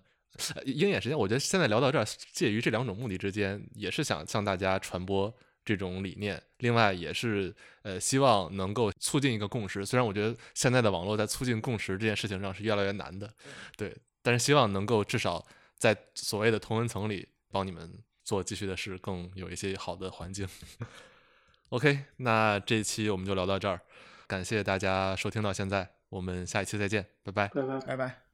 鹰眼时间，我觉得现在聊到这儿，介于这两种目的之间，也是想向大家传播这种理念。另外，也是呃希望能够促进一个共识。虽然我觉得现在的网络在促进共识这件事情上是越来越难的，对，但是希望能够至少在所谓的同文层里帮你们做继续的事，更有一些好的环境。OK，那这一期我们就聊到这儿，感谢大家收听到现在，我们下一期再见，拜拜。拜拜。拜拜。